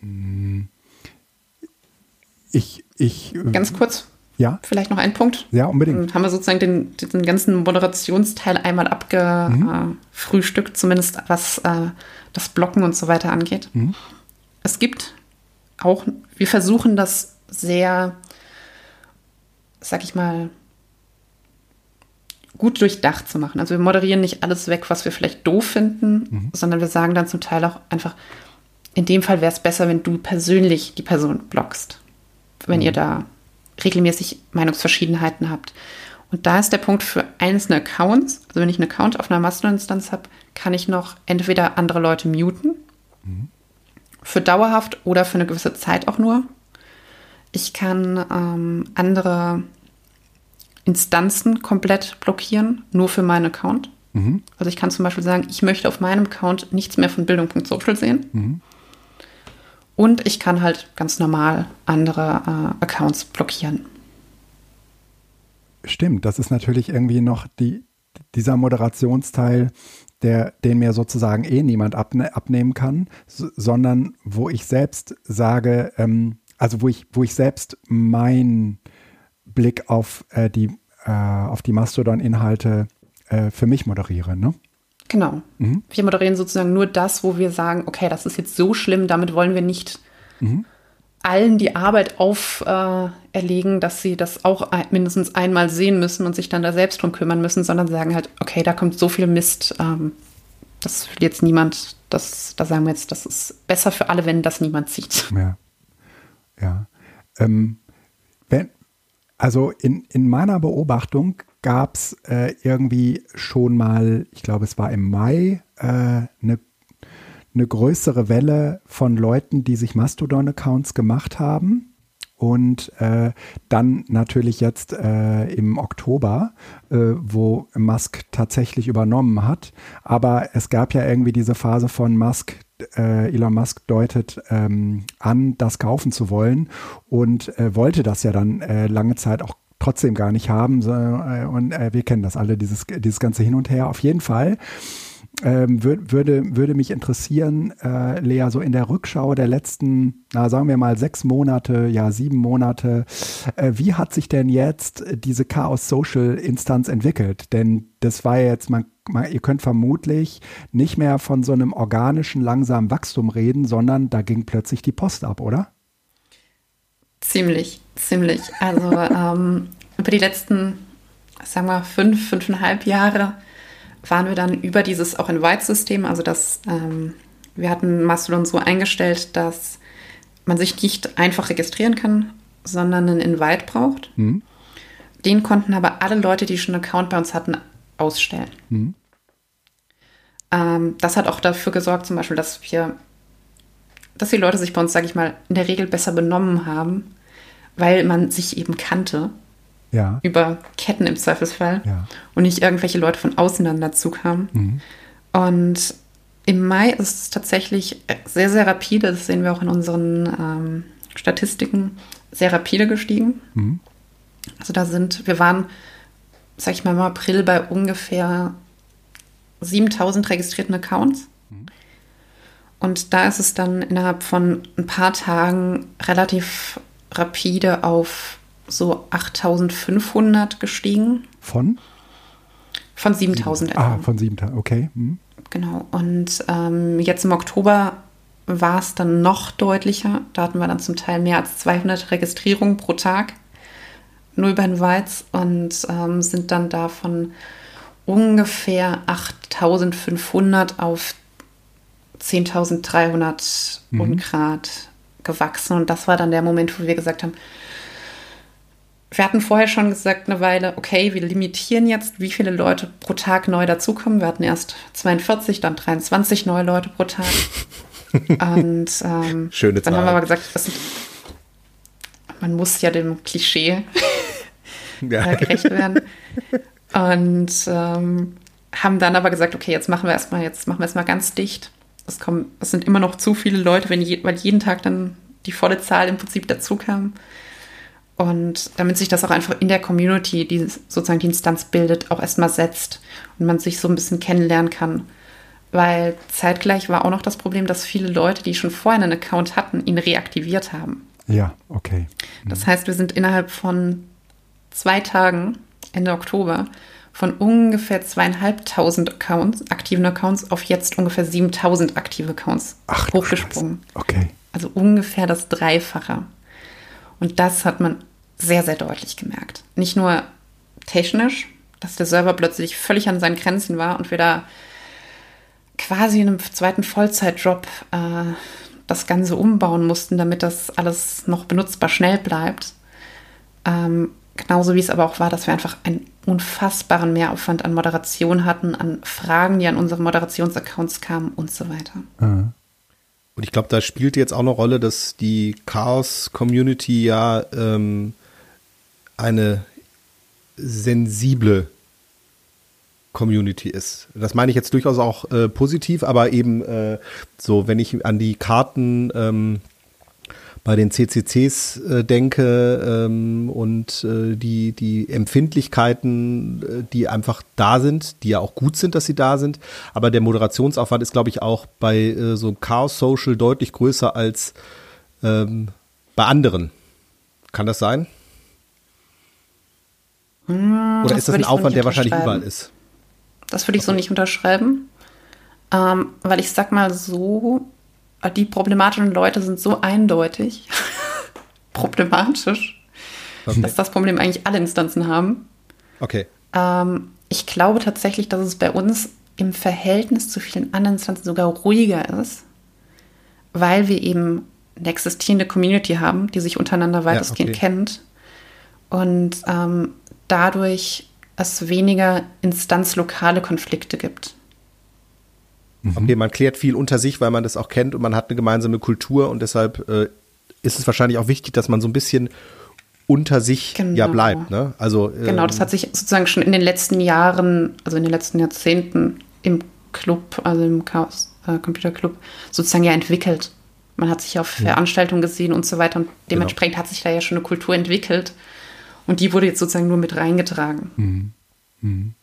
A: Mm. Ich, ich.
B: Ganz kurz
A: Ja.
B: Vielleicht noch ein Punkt.
A: Ja, unbedingt.
B: Haben wir sozusagen den, den ganzen Moderationsteil einmal abgefrühstückt, mhm. äh, zumindest was äh, das Blocken und so weiter angeht. Mhm. Es gibt auch, wir versuchen das sehr, sag ich mal, gut durchdacht zu machen. Also wir moderieren nicht alles weg, was wir vielleicht doof finden, mhm. sondern wir sagen dann zum Teil auch einfach, in dem Fall wäre es besser, wenn du persönlich die Person blockst, wenn mhm. ihr da regelmäßig Meinungsverschiedenheiten habt. Und da ist der Punkt für einzelne Accounts, also wenn ich einen Account auf einer Mastodon-Instanz habe, kann ich noch entweder andere Leute muten, mhm. für dauerhaft oder für eine gewisse Zeit auch nur. Ich kann ähm, andere Instanzen komplett blockieren, nur für meinen Account. Mhm. Also ich kann zum Beispiel sagen, ich möchte auf meinem Account nichts mehr von Bildung.social sehen. Mhm. Und ich kann halt ganz normal andere äh, Accounts blockieren.
A: Stimmt, das ist natürlich irgendwie noch die, dieser Moderationsteil, der, den mir sozusagen eh niemand abne abnehmen kann, sondern wo ich selbst sage, ähm, also wo ich, wo ich selbst mein Blick auf äh, die, äh, auf die Mastodon-Inhalte äh, für mich moderiere, ne?
B: Genau. Mhm. Wir moderieren sozusagen nur das, wo wir sagen, okay, das ist jetzt so schlimm, damit wollen wir nicht mhm. allen die Arbeit auferlegen, äh, dass sie das auch mindestens einmal sehen müssen und sich dann da selbst drum kümmern müssen, sondern sagen halt, okay, da kommt so viel Mist, ähm, das will jetzt niemand, das, da sagen wir jetzt, das ist besser für alle, wenn das niemand sieht.
A: Ja. Ja. Ähm, wenn, also in, in meiner Beobachtung gab es äh, irgendwie schon mal, ich glaube, es war im Mai, äh, eine eine größere Welle von Leuten, die sich Mastodon-Accounts gemacht haben. Und äh, dann natürlich jetzt äh, im Oktober, äh, wo Musk tatsächlich übernommen hat. Aber es gab ja irgendwie diese Phase von Musk, äh, Elon Musk deutet ähm, an, das kaufen zu wollen und äh, wollte das ja dann äh, lange Zeit auch trotzdem gar nicht haben. So, äh, und äh, wir kennen das alle, dieses, dieses ganze Hin und Her. Auf jeden Fall ähm, würd, würde, würde mich interessieren, äh, Lea, so in der Rückschau der letzten, na, sagen wir mal sechs Monate, ja, sieben Monate, äh, wie hat sich denn jetzt diese Chaos Social Instanz entwickelt? Denn das war jetzt, man, man, ihr könnt vermutlich nicht mehr von so einem organischen, langsamen Wachstum reden, sondern da ging plötzlich die Post ab, oder?
B: Ziemlich, ziemlich. Also ähm, über die letzten, sagen wir, fünf, fünfeinhalb Jahre waren wir dann über dieses auch Invite-System, also das, ähm, wir hatten Mastodon so eingestellt, dass man sich nicht einfach registrieren kann, sondern einen Invite braucht. Mhm. Den konnten aber alle Leute, die schon einen Account bei uns hatten, ausstellen. Mhm. Ähm, das hat auch dafür gesorgt, zum Beispiel, dass wir, dass die Leute sich bei uns, sage ich mal, in der Regel besser benommen haben, weil man sich eben kannte
A: ja.
B: über Ketten im Zweifelsfall ja. und nicht irgendwelche Leute von außen dann dazu kamen. Mhm. Und im Mai ist es tatsächlich sehr, sehr rapide, das sehen wir auch in unseren ähm, Statistiken, sehr rapide gestiegen. Mhm. Also da sind, wir waren, sag ich mal, im April bei ungefähr 7000 registrierten Accounts. Mhm. Und da ist es dann innerhalb von ein paar Tagen relativ rapide auf so 8500 gestiegen.
A: Von?
B: Von 7000
A: etwa. Ah, von 7000, okay. Hm.
B: Genau. Und ähm, jetzt im Oktober war es dann noch deutlicher. Da hatten wir dann zum Teil mehr als 200 Registrierungen pro Tag. Nur über den Weiz und ähm, sind dann davon ungefähr 8500 auf 10.300 mhm. Ungrad gewachsen. Und das war dann der Moment, wo wir gesagt haben, wir hatten vorher schon gesagt, eine Weile, okay, wir limitieren jetzt, wie viele Leute pro Tag neu dazukommen. Wir hatten erst 42, dann 23 neue Leute pro Tag. Und ähm,
C: Schöne
B: dann haben wir aber gesagt, sind, man muss ja dem Klischee ja. Äh, gerecht werden. Und ähm, haben dann aber gesagt, okay, jetzt machen wir erstmal, jetzt machen wir erstmal ganz dicht. Es, kommen, es sind immer noch zu viele Leute, wenn je, weil jeden Tag dann die volle Zahl im Prinzip dazu kam. Und damit sich das auch einfach in der Community, die sozusagen die Instanz bildet, auch erstmal setzt und man sich so ein bisschen kennenlernen kann. Weil zeitgleich war auch noch das Problem, dass viele Leute, die schon vorher einen Account hatten, ihn reaktiviert haben.
A: Ja, okay.
B: Mhm. Das heißt, wir sind innerhalb von zwei Tagen, Ende Oktober, von ungefähr zweieinhalbtausend Accounts, aktiven Accounts auf jetzt ungefähr 7000 aktive Accounts
A: Ach,
B: hochgesprungen.
A: Okay.
B: Also ungefähr das Dreifache. Und das hat man sehr, sehr deutlich gemerkt. Nicht nur technisch, dass der Server plötzlich völlig an seinen Grenzen war und wir da quasi in einem zweiten Vollzeitjob äh, das Ganze umbauen mussten, damit das alles noch benutzbar schnell bleibt. Ähm, genauso wie es aber auch war, dass wir einfach einen unfassbaren Mehraufwand an Moderation hatten, an Fragen, die an unsere Moderationsaccounts kamen und so weiter.
C: Mhm. Und ich glaube, da spielt jetzt auch eine Rolle, dass die Chaos-Community ja ähm, eine sensible Community ist. Das meine ich jetzt durchaus auch äh, positiv, aber eben äh, so, wenn ich an die Karten ähm, bei den CCCs äh, denke ähm, und äh, die, die Empfindlichkeiten, äh, die einfach da sind, die ja auch gut sind, dass sie da sind. Aber der Moderationsaufwand ist, glaube ich, auch bei äh, so Chaos Social deutlich größer als ähm, bei anderen. Kann das sein?
B: Hm,
C: Oder ist das ein Aufwand, der wahrscheinlich überall ist?
B: Das würde ich okay. so nicht unterschreiben. Ähm, weil ich sag mal so, die problematischen Leute sind so eindeutig problematisch, okay. dass das Problem eigentlich alle Instanzen haben.
C: Okay.
B: Ähm, ich glaube tatsächlich, dass es bei uns im Verhältnis zu vielen anderen Instanzen sogar ruhiger ist, weil wir eben eine existierende Community haben, die sich untereinander weitestgehend ja, okay. kennt und ähm, dadurch es weniger instanzlokale Konflikte gibt.
C: Mhm. Okay, man klärt viel unter sich, weil man das auch kennt und man hat eine gemeinsame Kultur und deshalb äh, ist es wahrscheinlich auch wichtig, dass man so ein bisschen unter sich genau. ja bleibt. Ne? Also,
B: ähm, genau, das hat sich sozusagen schon in den letzten Jahren, also in den letzten Jahrzehnten im Club, also im Chaos äh, Computer Club, sozusagen ja entwickelt. Man hat sich auf ja. Veranstaltungen gesehen und so weiter und genau. dementsprechend genau. hat sich da ja schon eine Kultur entwickelt. Und die wurde jetzt sozusagen nur mit reingetragen. Mhm.
A: Mhm.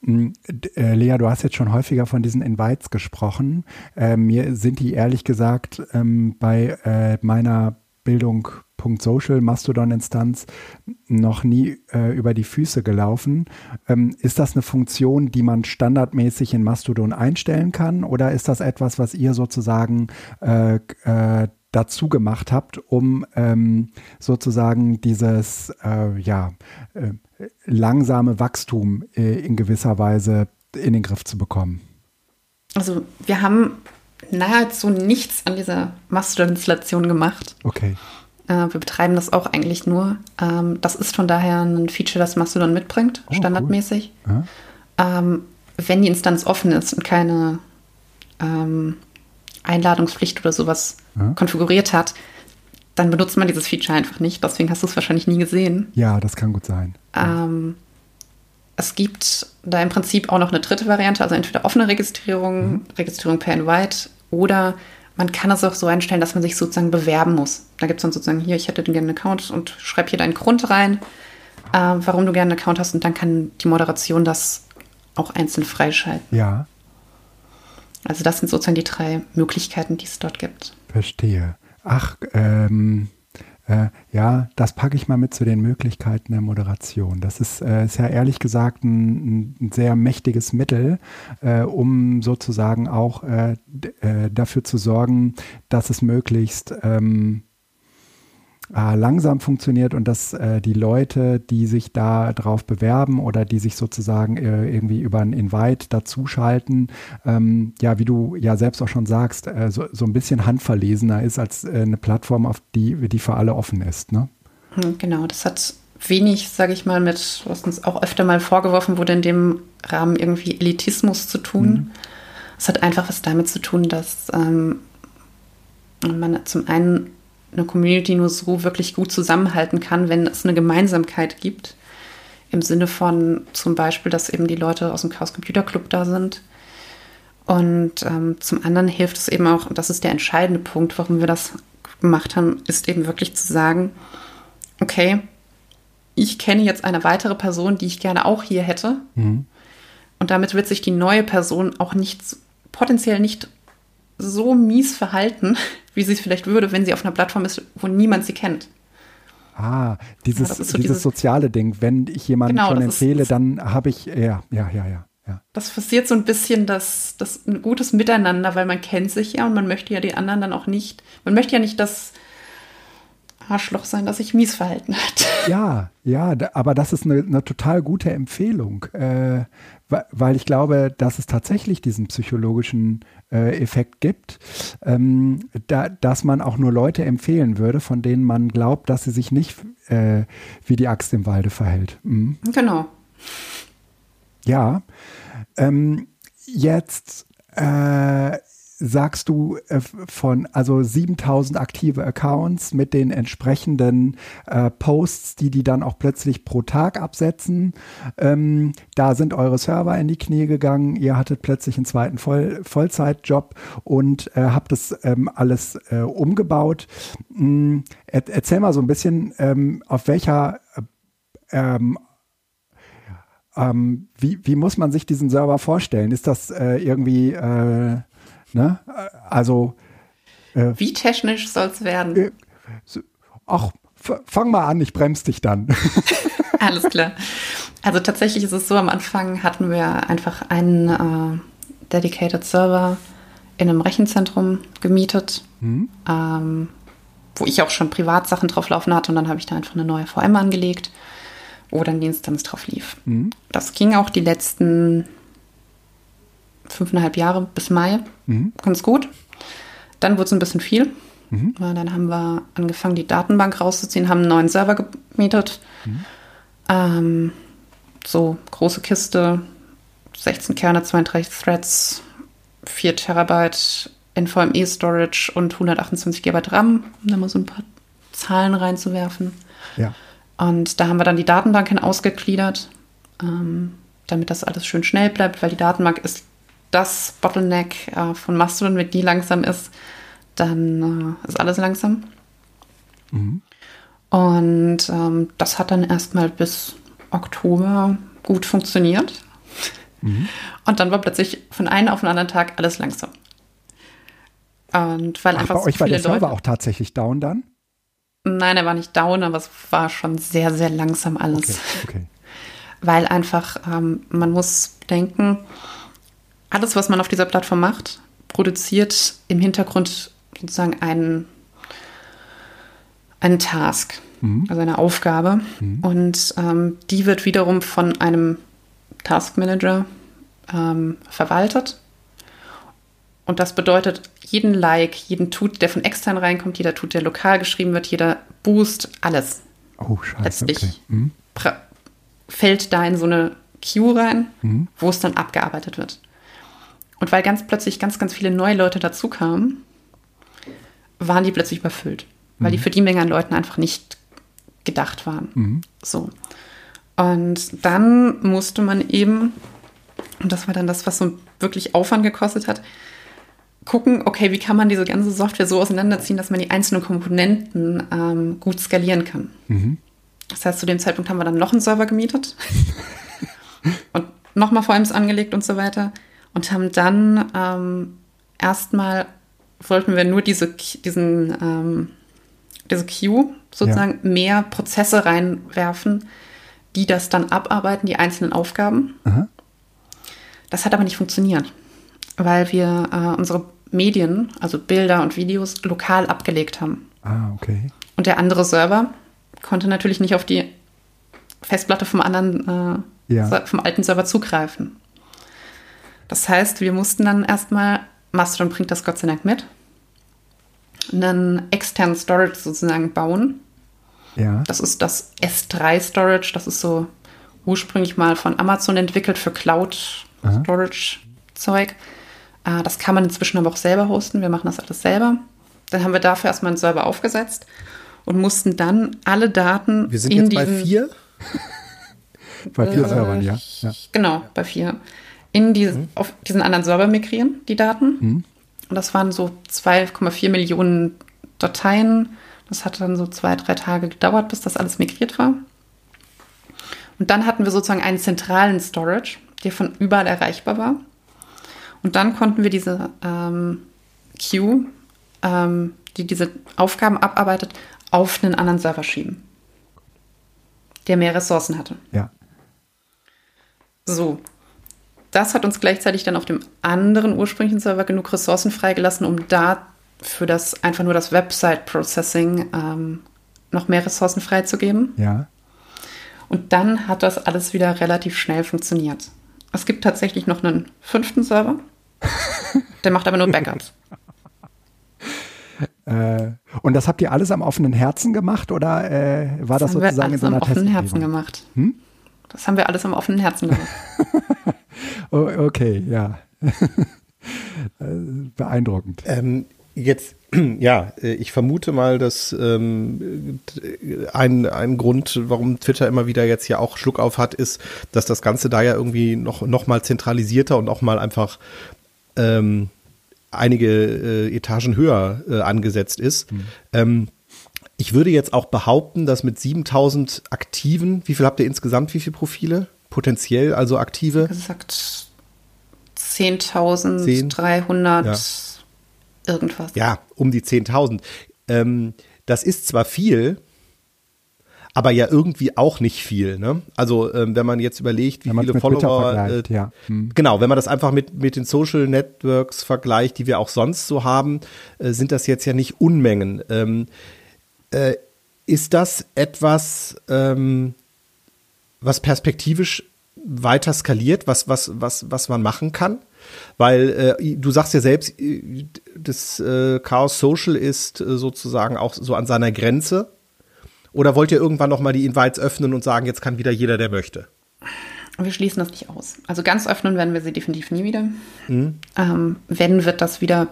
A: Mhm. Äh, Lea, du hast jetzt schon häufiger von diesen Invites gesprochen. Äh, mir sind die ehrlich gesagt ähm, bei äh, meiner Bildung.social Mastodon-Instanz noch nie äh, über die Füße gelaufen. Ähm, ist das eine Funktion, die man standardmäßig in Mastodon einstellen kann oder ist das etwas, was ihr sozusagen äh, äh, dazu gemacht habt, um ähm, sozusagen dieses äh, ja, äh, langsame Wachstum äh, in gewisser Weise in den Griff zu bekommen?
B: Also wir haben nahezu nichts an dieser Mastodon-Installation gemacht.
A: Okay.
B: Äh, wir betreiben das auch eigentlich nur. Ähm, das ist von daher ein Feature, das Mastodon mitbringt, oh, standardmäßig. Cool. Ja. Ähm, wenn die Instanz offen ist und keine ähm, Einladungspflicht oder sowas ja. konfiguriert hat, dann benutzt man dieses Feature einfach nicht. Deswegen hast du es wahrscheinlich nie gesehen.
A: Ja, das kann gut sein.
B: Ähm, es gibt da im Prinzip auch noch eine dritte Variante, also entweder offene Registrierung, mhm. Registrierung per Invite oder man kann es auch so einstellen, dass man sich sozusagen bewerben muss. Da gibt es dann sozusagen hier, ich hätte gerne einen Account und schreib hier deinen Grund rein, äh, warum du gerne einen Account hast und dann kann die Moderation das auch einzeln freischalten.
A: Ja.
B: Also das sind sozusagen die drei Möglichkeiten, die es dort gibt.
A: Verstehe. Ach, ähm, äh, ja, das packe ich mal mit zu den Möglichkeiten der Moderation. Das ist, äh, ist ja ehrlich gesagt ein, ein sehr mächtiges Mittel, äh, um sozusagen auch äh, äh, dafür zu sorgen, dass es möglichst ähm, äh, langsam funktioniert und dass äh, die Leute, die sich da drauf bewerben oder die sich sozusagen äh, irgendwie über ein Invite dazuschalten, ähm, ja, wie du ja selbst auch schon sagst, äh, so, so ein bisschen handverlesener ist als äh, eine Plattform, auf die, die für alle offen ist. Ne?
B: Hm, genau, das hat wenig, sage ich mal, mit, was uns auch öfter mal vorgeworfen wurde, in dem Rahmen irgendwie Elitismus zu tun. Es mhm. hat einfach was damit zu tun, dass ähm, man zum einen eine Community nur so wirklich gut zusammenhalten kann, wenn es eine Gemeinsamkeit gibt. Im Sinne von zum Beispiel, dass eben die Leute aus dem Chaos Computer Club da sind. Und ähm, zum anderen hilft es eben auch, und das ist der entscheidende Punkt, warum wir das gemacht haben, ist eben wirklich zu sagen, okay, ich kenne jetzt eine weitere Person, die ich gerne auch hier hätte. Mhm. Und damit wird sich die neue Person auch nicht potenziell nicht so mies verhalten, wie sie es vielleicht würde, wenn sie auf einer Plattform ist, wo niemand sie kennt.
A: Ah, dieses, so dieses, dieses, soziale Ding. Wenn ich jemanden genau, schon empfehle, ist, dann habe ich, ja, ja, ja, ja. Ja.
B: Das forciert so ein bisschen das, das ein gutes Miteinander, weil man kennt sich ja und man möchte ja die anderen dann auch nicht, man möchte ja nicht das Arschloch sein, das sich mies verhalten hat.
A: Ja, ja, aber das ist eine, eine total gute Empfehlung, äh, weil ich glaube, dass es tatsächlich diesen psychologischen äh, Effekt gibt, ähm, da, dass man auch nur Leute empfehlen würde, von denen man glaubt, dass sie sich nicht äh, wie die Axt im Walde verhält. Mhm.
B: Genau.
A: Ja. Ähm, jetzt äh, sagst du äh, von also 7000 aktive Accounts mit den entsprechenden äh, Posts, die die dann auch plötzlich pro Tag absetzen. Ähm, da sind eure Server in die Knie gegangen. Ihr hattet plötzlich einen zweiten Voll Vollzeitjob und äh, habt das ähm, alles äh, umgebaut. Ähm, er erzähl mal so ein bisschen, ähm, auf welcher ähm, ähm, wie, wie muss man sich diesen Server vorstellen? Ist das äh, irgendwie äh, Ne? Also.
B: Äh, Wie technisch soll es werden? Äh,
A: ach, fang mal an, ich bremse dich dann.
B: Alles klar. Also tatsächlich ist es so, am Anfang hatten wir einfach einen äh, Dedicated Server in einem Rechenzentrum gemietet, mhm. ähm, wo ich auch schon Privatsachen drauf laufen hatte und dann habe ich da einfach eine neue VM angelegt, wo dann die Instanz drauf lief. Mhm. Das ging auch die letzten fünfeinhalb Jahre bis Mai. Mhm. Ganz gut. Dann wurde es ein bisschen viel. Mhm. Dann haben wir angefangen, die Datenbank rauszuziehen, haben einen neuen Server gemietet. Mhm. Ähm, so große Kiste, 16 Kerne, 32 Threads, 4 Terabyte NVMe Storage und 128 GB RAM, um da mal so ein paar Zahlen reinzuwerfen.
A: Ja.
B: Und da haben wir dann die Datenbank hin ausgegliedert, ähm, damit das alles schön schnell bleibt, weil die Datenbank ist das Bottleneck äh, von Mastodon, wenn die langsam ist, dann äh, ist alles langsam. Mhm. Und ähm, das hat dann erstmal bis Oktober gut funktioniert. Mhm. Und dann war plötzlich von einem auf den anderen Tag alles langsam. Und weil
A: Ach, einfach bei so euch war der Server Leute, auch tatsächlich down dann?
B: Nein, er war nicht down, aber es war schon sehr, sehr langsam alles. Okay, okay. Weil einfach, ähm, man muss denken, alles, was man auf dieser Plattform macht, produziert im Hintergrund sozusagen einen, einen Task, mhm. also eine Aufgabe. Mhm. Und ähm, die wird wiederum von einem Taskmanager ähm, verwaltet. Und das bedeutet, jeden Like, jeden Tut, der von extern reinkommt, jeder Tut, der lokal geschrieben wird, jeder Boost, alles.
A: Oh, scheiße.
B: Letztlich okay. mhm. fällt da in so eine Queue rein, mhm. wo es dann abgearbeitet wird. Und weil ganz plötzlich ganz, ganz viele neue Leute dazukamen, waren die plötzlich überfüllt, weil mhm. die für die Menge an Leuten einfach nicht gedacht waren. Mhm. So. Und dann musste man eben, und das war dann das, was so wirklich Aufwand gekostet hat, gucken, okay, wie kann man diese ganze Software so auseinanderziehen, dass man die einzelnen Komponenten ähm, gut skalieren kann. Mhm. Das heißt, zu dem Zeitpunkt haben wir dann noch einen Server gemietet und nochmal VMs angelegt und so weiter und haben dann ähm, erstmal wollten wir nur diese, diesen, ähm, diese Queue sozusagen ja. mehr Prozesse reinwerfen, die das dann abarbeiten, die einzelnen Aufgaben. Aha. Das hat aber nicht funktioniert, weil wir äh, unsere Medien, also Bilder und Videos, lokal abgelegt haben.
A: Ah, okay.
B: Und der andere Server konnte natürlich nicht auf die Festplatte vom anderen, äh, ja. vom alten Server zugreifen. Das heißt, wir mussten dann erstmal, Mastodon bringt das Gott sei Dank mit, einen externen Storage sozusagen bauen.
A: Ja.
B: Das ist das S3 Storage, das ist so ursprünglich mal von Amazon entwickelt für Cloud Storage Zeug. Äh, das kann man inzwischen aber auch selber hosten. Wir machen das alles selber. Dann haben wir dafür erstmal einen Server aufgesetzt und mussten dann alle Daten.
C: Wir sind in jetzt bei vier?
A: bei vier äh, Servern, ja. ja.
B: Genau, bei vier in die, mhm. auf diesen anderen Server migrieren, die Daten. Mhm. Und das waren so 2,4 Millionen Dateien. Das hat dann so zwei, drei Tage gedauert, bis das alles migriert war. Und dann hatten wir sozusagen einen zentralen Storage, der von überall erreichbar war. Und dann konnten wir diese ähm, Queue, ähm, die diese Aufgaben abarbeitet, auf einen anderen Server schieben. der mehr Ressourcen hatte.
A: Ja.
B: So. Das hat uns gleichzeitig dann auf dem anderen ursprünglichen Server genug Ressourcen freigelassen, um da für das einfach nur das Website-Processing ähm, noch mehr Ressourcen freizugeben.
A: Ja.
B: Und dann hat das alles wieder relativ schnell funktioniert. Es gibt tatsächlich noch einen fünften Server. Der macht aber nur Backups.
A: Äh, und das habt ihr alles am offenen Herzen gemacht oder äh, war das, das sozusagen in so einer
B: Das haben wir am offenen Herzen gemacht. Hm? Das haben wir alles am offenen Herzen gemacht.
A: oh, okay, ja. Äh, beeindruckend.
C: Ähm, jetzt, ja, äh, ich vermute mal, dass ähm, ein, ein Grund, warum Twitter immer wieder jetzt ja auch Schluck auf hat, ist, dass das Ganze da ja irgendwie noch, noch mal zentralisierter und auch mal einfach ähm, einige äh, Etagen höher äh, angesetzt ist. Mhm. Ähm, ich würde jetzt auch behaupten, dass mit 7000 Aktiven, wie viel habt ihr insgesamt, wie viele Profile? Potenziell, also aktive?
B: Gesagt 10.300 ja. irgendwas.
C: Ja, um die 10.000. Ähm, das ist zwar viel, aber ja irgendwie auch nicht viel. Ne? Also ähm, wenn man jetzt überlegt, wie viele Follower,
A: äh, ja. hm.
C: genau, wenn man das einfach mit mit den Social Networks vergleicht, die wir auch sonst so haben, äh, sind das jetzt ja nicht Unmengen. Ähm, äh, ist das etwas, ähm, was perspektivisch weiter skaliert, was was was was man machen kann? Weil äh, du sagst ja selbst, das äh, Chaos Social ist äh, sozusagen auch so an seiner Grenze. Oder wollt ihr irgendwann noch mal die Invites öffnen und sagen, jetzt kann wieder jeder, der möchte?
B: Wir schließen das nicht aus. Also ganz öffnen werden wir sie definitiv nie wieder. Mhm. Ähm, wenn, wird das wieder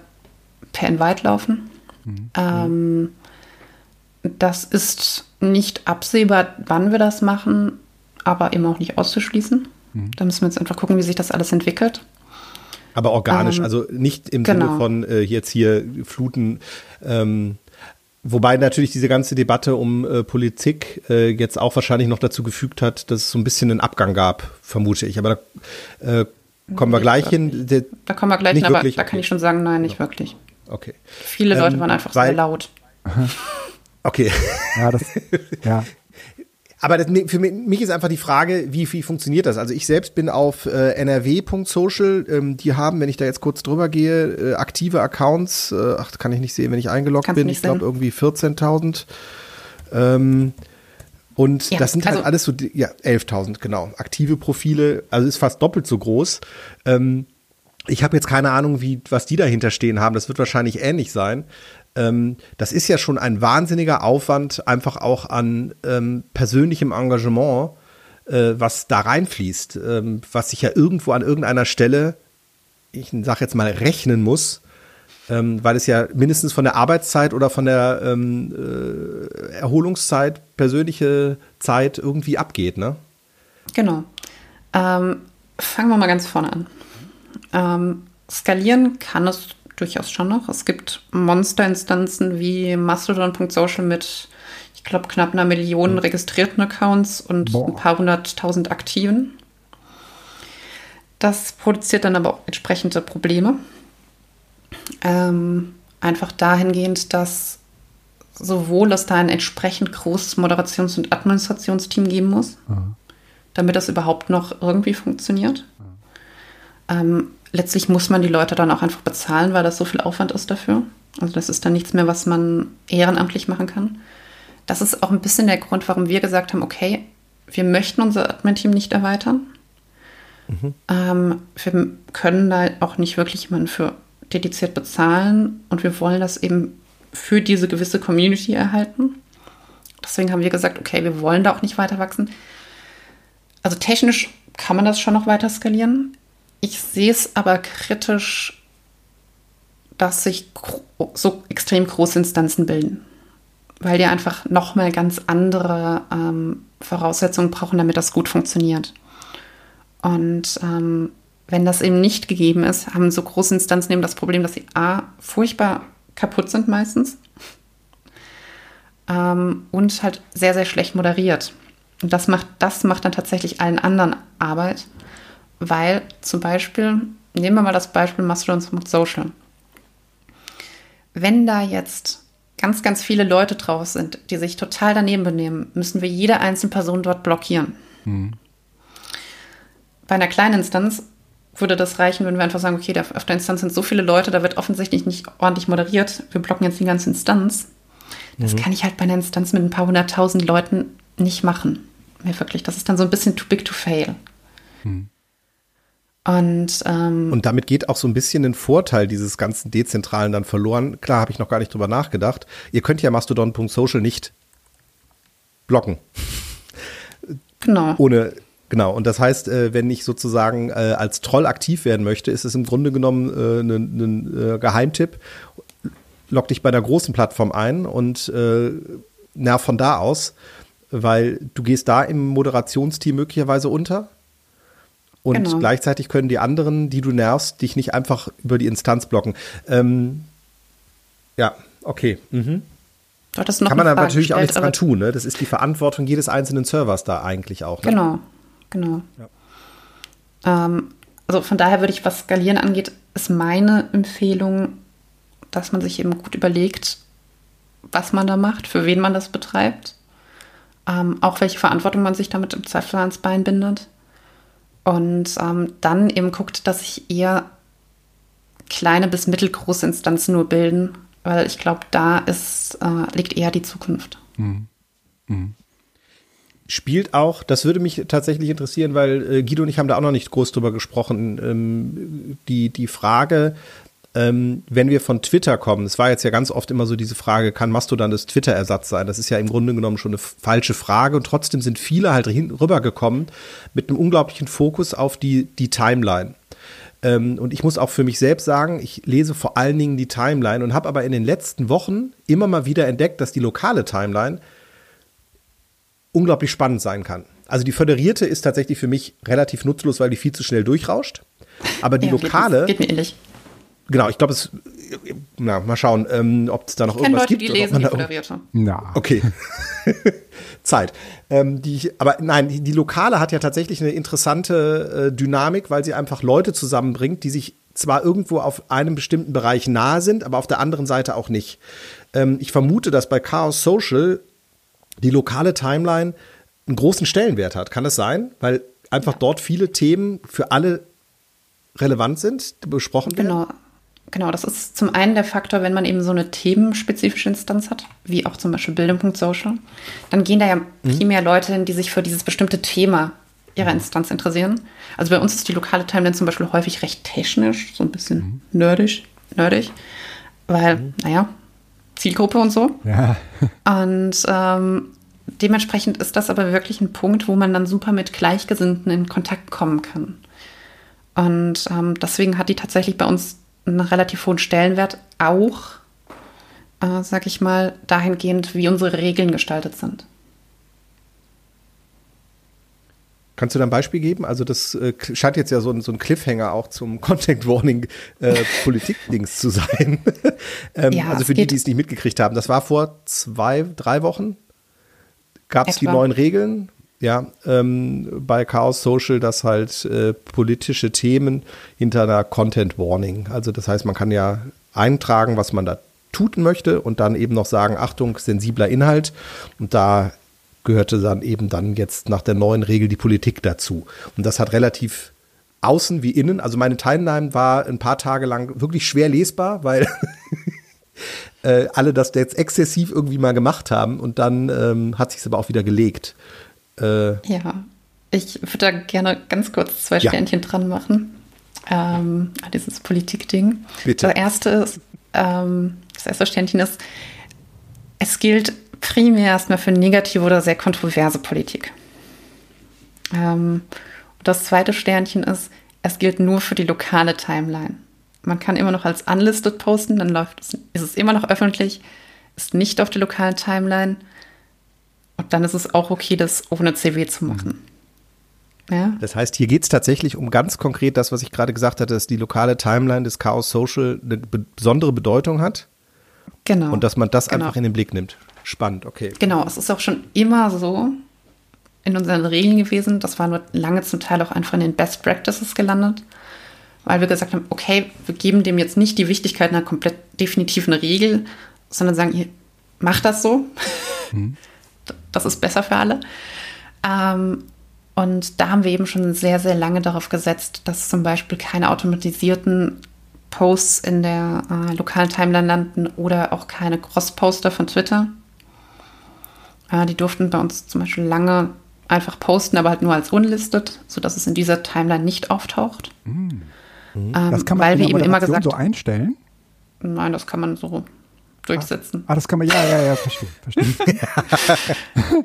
B: per Invite laufen. Mhm. Ähm, das ist nicht absehbar, wann wir das machen, aber eben auch nicht auszuschließen. Mhm. Da müssen wir jetzt einfach gucken, wie sich das alles entwickelt.
C: Aber organisch, ähm, also nicht im genau. Sinne von äh, jetzt hier Fluten ähm, Wobei natürlich diese ganze Debatte um äh, Politik äh, jetzt auch wahrscheinlich noch dazu gefügt hat, dass es so ein bisschen einen Abgang gab, vermute ich. Aber da äh, kommen wir gleich hin.
B: Der, da kommen wir gleich hin, aber wirklich? da kann ich schon sagen, nein, nicht wirklich.
C: Okay.
B: Viele Leute ähm, waren einfach weil, sehr laut.
C: Okay.
A: Ja, das, ja.
C: Aber das, für mich ist einfach die Frage, wie, wie funktioniert das? Also ich selbst bin auf äh, nrw.social. Ähm, die haben, wenn ich da jetzt kurz drüber gehe, äh, aktive Accounts. Äh, ach, kann ich nicht sehen, wenn ich eingeloggt Kannst bin. Ich glaube irgendwie 14.000. Ähm, und ja, das sind halt also, alles so, ja, 11.000, genau. Aktive Profile, also ist fast doppelt so groß. Ähm, ich habe jetzt keine Ahnung, wie, was die dahinter stehen haben. Das wird wahrscheinlich ähnlich sein ähm, das ist ja schon ein wahnsinniger Aufwand, einfach auch an ähm, persönlichem Engagement, äh, was da reinfließt, ähm, was sich ja irgendwo an irgendeiner Stelle, ich sage jetzt mal, rechnen muss, ähm, weil es ja mindestens von der Arbeitszeit oder von der ähm, äh, Erholungszeit, persönliche Zeit irgendwie abgeht, ne?
B: Genau. Ähm, fangen wir mal ganz vorne an. Skalieren kann es durchaus schon noch. Es gibt Monsterinstanzen wie Mastodon.social mit, ich glaube, knapp einer Million hm. registrierten Accounts und Boah. ein paar hunderttausend aktiven. Das produziert dann aber auch entsprechende Probleme. Ähm, einfach dahingehend, dass sowohl es da ein entsprechend großes Moderations- und Administrationsteam geben muss, mhm. damit das überhaupt noch irgendwie funktioniert. Mhm. Ähm, letztlich muss man die Leute dann auch einfach bezahlen, weil das so viel Aufwand ist dafür. Also das ist dann nichts mehr, was man ehrenamtlich machen kann. Das ist auch ein bisschen der Grund, warum wir gesagt haben, okay, wir möchten unser Admin-Team nicht erweitern. Mhm. Ähm, wir können da auch nicht wirklich jemanden für dediziert bezahlen und wir wollen das eben für diese gewisse Community erhalten. Deswegen haben wir gesagt, okay, wir wollen da auch nicht weiter wachsen. Also technisch kann man das schon noch weiter skalieren. Ich sehe es aber kritisch, dass sich so extrem große Instanzen bilden, weil die einfach nochmal ganz andere ähm, Voraussetzungen brauchen, damit das gut funktioniert. Und ähm, wenn das eben nicht gegeben ist, haben so große Instanzen eben das Problem, dass sie a furchtbar kaputt sind meistens ähm, und halt sehr sehr schlecht moderiert. Und das macht das macht dann tatsächlich allen anderen Arbeit weil zum Beispiel, nehmen wir mal das Beispiel Mastodon Social. Wenn da jetzt ganz, ganz viele Leute drauf sind, die sich total daneben benehmen, müssen wir jede einzelne Person dort blockieren. Mhm. Bei einer kleinen Instanz würde das reichen, wenn wir einfach sagen, okay, auf der Instanz sind so viele Leute, da wird offensichtlich nicht ordentlich moderiert, wir blocken jetzt die ganze Instanz. Das mhm. kann ich halt bei einer Instanz mit ein paar hunderttausend Leuten nicht machen. Mehr wirklich. Das ist dann so ein bisschen too big to fail. Mhm.
C: Und, ähm, und damit geht auch so ein bisschen ein Vorteil dieses ganzen Dezentralen dann verloren. Klar, habe ich noch gar nicht drüber nachgedacht. Ihr könnt ja Mastodon.social nicht blocken.
B: Genau.
C: Ohne, genau. Und das heißt, äh, wenn ich sozusagen äh, als Troll aktiv werden möchte, ist es im Grunde genommen äh, ein Geheimtipp. Log dich bei der großen Plattform ein und nerv von da aus, weil du gehst da im Moderationsteam möglicherweise unter und genau. gleichzeitig können die anderen, die du nervst, dich nicht einfach über die Instanz blocken. Ähm, ja, okay. Mhm.
B: Kann
C: man dann natürlich auch nichts dran tun. Ne? Das ist die Verantwortung jedes einzelnen Servers da eigentlich auch.
B: Ne? Genau, genau. Ja. Ähm, also von daher würde ich, was Skalieren angeht, ist meine Empfehlung, dass man sich eben gut überlegt, was man da macht, für wen man das betreibt, ähm, auch welche Verantwortung man sich damit im Zweifel ans Bein bindet. Und ähm, dann eben guckt, dass sich eher kleine bis mittelgroße Instanzen nur bilden, weil ich glaube, da ist, äh, liegt eher die Zukunft. Mhm.
C: Mhm. Spielt auch, das würde mich tatsächlich interessieren, weil äh, Guido und ich haben da auch noch nicht groß drüber gesprochen, ähm, die, die Frage, ähm, wenn wir von Twitter kommen, es war jetzt ja ganz oft immer so diese Frage, kann Mastodon das Twitter-Ersatz sein? Das ist ja im Grunde genommen schon eine falsche Frage und trotzdem sind viele halt rübergekommen mit einem unglaublichen Fokus auf die, die Timeline. Ähm, und ich muss auch für mich selbst sagen, ich lese vor allen Dingen die Timeline und habe aber in den letzten Wochen immer mal wieder entdeckt, dass die lokale Timeline unglaublich spannend sein kann. Also die föderierte ist tatsächlich für mich relativ nutzlos, weil die viel zu schnell durchrauscht. Aber die ja, lokale.
B: Geht, geht mir ähnlich.
C: Genau, ich glaube, es. Na, mal schauen, ähm, ob es da noch ich irgendwas Leute, gibt.
B: Die lesen die Föderierte.
C: Na. Okay. Zeit. Ähm, die, aber nein, die, die, Lokale hat ja tatsächlich eine interessante äh, Dynamik, weil sie einfach Leute zusammenbringt, die sich zwar irgendwo auf einem bestimmten Bereich nahe sind, aber auf der anderen Seite auch nicht. Ähm, ich vermute, dass bei Chaos Social die lokale Timeline einen großen Stellenwert hat. Kann das sein? Weil einfach ja. dort viele Themen für alle relevant sind, besprochen werden?
B: Genau. Genau, das ist zum einen der Faktor, wenn man eben so eine themenspezifische Instanz hat, wie auch zum Beispiel Bildung.social, dann gehen da ja mhm. viel mehr Leute hin, die sich für dieses bestimmte Thema ihrer mhm. Instanz interessieren. Also bei uns ist die lokale Timeline zum Beispiel häufig recht technisch, so ein bisschen mhm. nerdig, nerdig, weil, mhm. naja, Zielgruppe und so.
A: Ja.
B: Und ähm, dementsprechend ist das aber wirklich ein Punkt, wo man dann super mit Gleichgesinnten in Kontakt kommen kann. Und ähm, deswegen hat die tatsächlich bei uns einen relativ hohen Stellenwert, auch, äh, sag ich mal, dahingehend, wie unsere Regeln gestaltet sind.
C: Kannst du da ein Beispiel geben? Also das äh, scheint jetzt ja so ein, so ein Cliffhanger auch zum Contact Warning äh, Politik-Dings zu sein. ähm, ja, also für die, die es nicht mitgekriegt haben, das war vor zwei, drei Wochen. Gab es die neuen Regeln? Ja, ähm, bei Chaos Social, dass halt äh, politische Themen hinter einer Content Warning. Also das heißt, man kann ja eintragen, was man da tun möchte und dann eben noch sagen, Achtung, sensibler Inhalt. Und da gehörte dann eben dann jetzt nach der neuen Regel die Politik dazu. Und das hat relativ außen wie innen, also meine Timeline war ein paar Tage lang wirklich schwer lesbar, weil äh, alle das jetzt exzessiv irgendwie mal gemacht haben und dann ähm, hat sich aber auch wieder gelegt.
B: Äh, ja, ich würde da gerne ganz kurz zwei ja. Sternchen dran machen. Ähm, dieses Politikding.
C: Bitte.
B: Das erste, ist, ähm, das erste Sternchen ist, es gilt primär erstmal für negative oder sehr kontroverse Politik. Ähm, das zweite Sternchen ist, es gilt nur für die lokale Timeline. Man kann immer noch als unlisted posten, dann läuft es, ist es immer noch öffentlich, ist nicht auf der lokalen Timeline. Und dann ist es auch okay, das ohne CW zu machen.
C: Ja. Das heißt, hier geht es tatsächlich um ganz konkret das, was ich gerade gesagt hatte, dass die lokale Timeline des Chaos Social eine besondere Bedeutung hat.
B: Genau.
C: Und dass man das genau. einfach in den Blick nimmt. Spannend, okay.
B: Genau, es ist auch schon immer so in unseren Regeln gewesen. Das war nur lange zum Teil auch einfach in den Best Practices gelandet, weil wir gesagt haben, okay, wir geben dem jetzt nicht die Wichtigkeit einer komplett definitiven Regel, sondern sagen, macht das so. Mhm. Das ist besser für alle. Ähm, und da haben wir eben schon sehr, sehr lange darauf gesetzt, dass zum Beispiel keine automatisierten Posts in der äh, lokalen Timeline landen oder auch keine Cross-Poster von Twitter. Äh, die durften bei uns zum Beispiel lange einfach posten, aber halt nur als unlisted, sodass es in dieser Timeline nicht auftaucht.
A: Mhm. Ähm, das kann man weil wir eben immer gesagt so einstellen.
B: Nein, das kann man so durchsetzen.
A: Ah, das kann man, ja, ja, ja, verstehe. verstehe.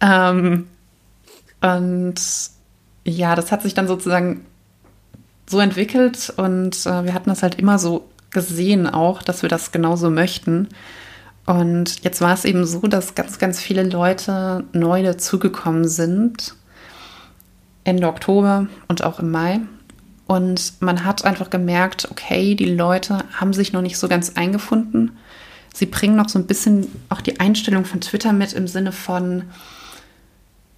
B: ähm, und ja, das hat sich dann sozusagen so entwickelt und äh, wir hatten das halt immer so gesehen auch, dass wir das genauso möchten. Und jetzt war es eben so, dass ganz, ganz viele Leute neu dazugekommen sind. Ende Oktober und auch im Mai. Und man hat einfach gemerkt, okay, die Leute haben sich noch nicht so ganz eingefunden. Sie bringen noch so ein bisschen auch die Einstellung von Twitter mit im Sinne von,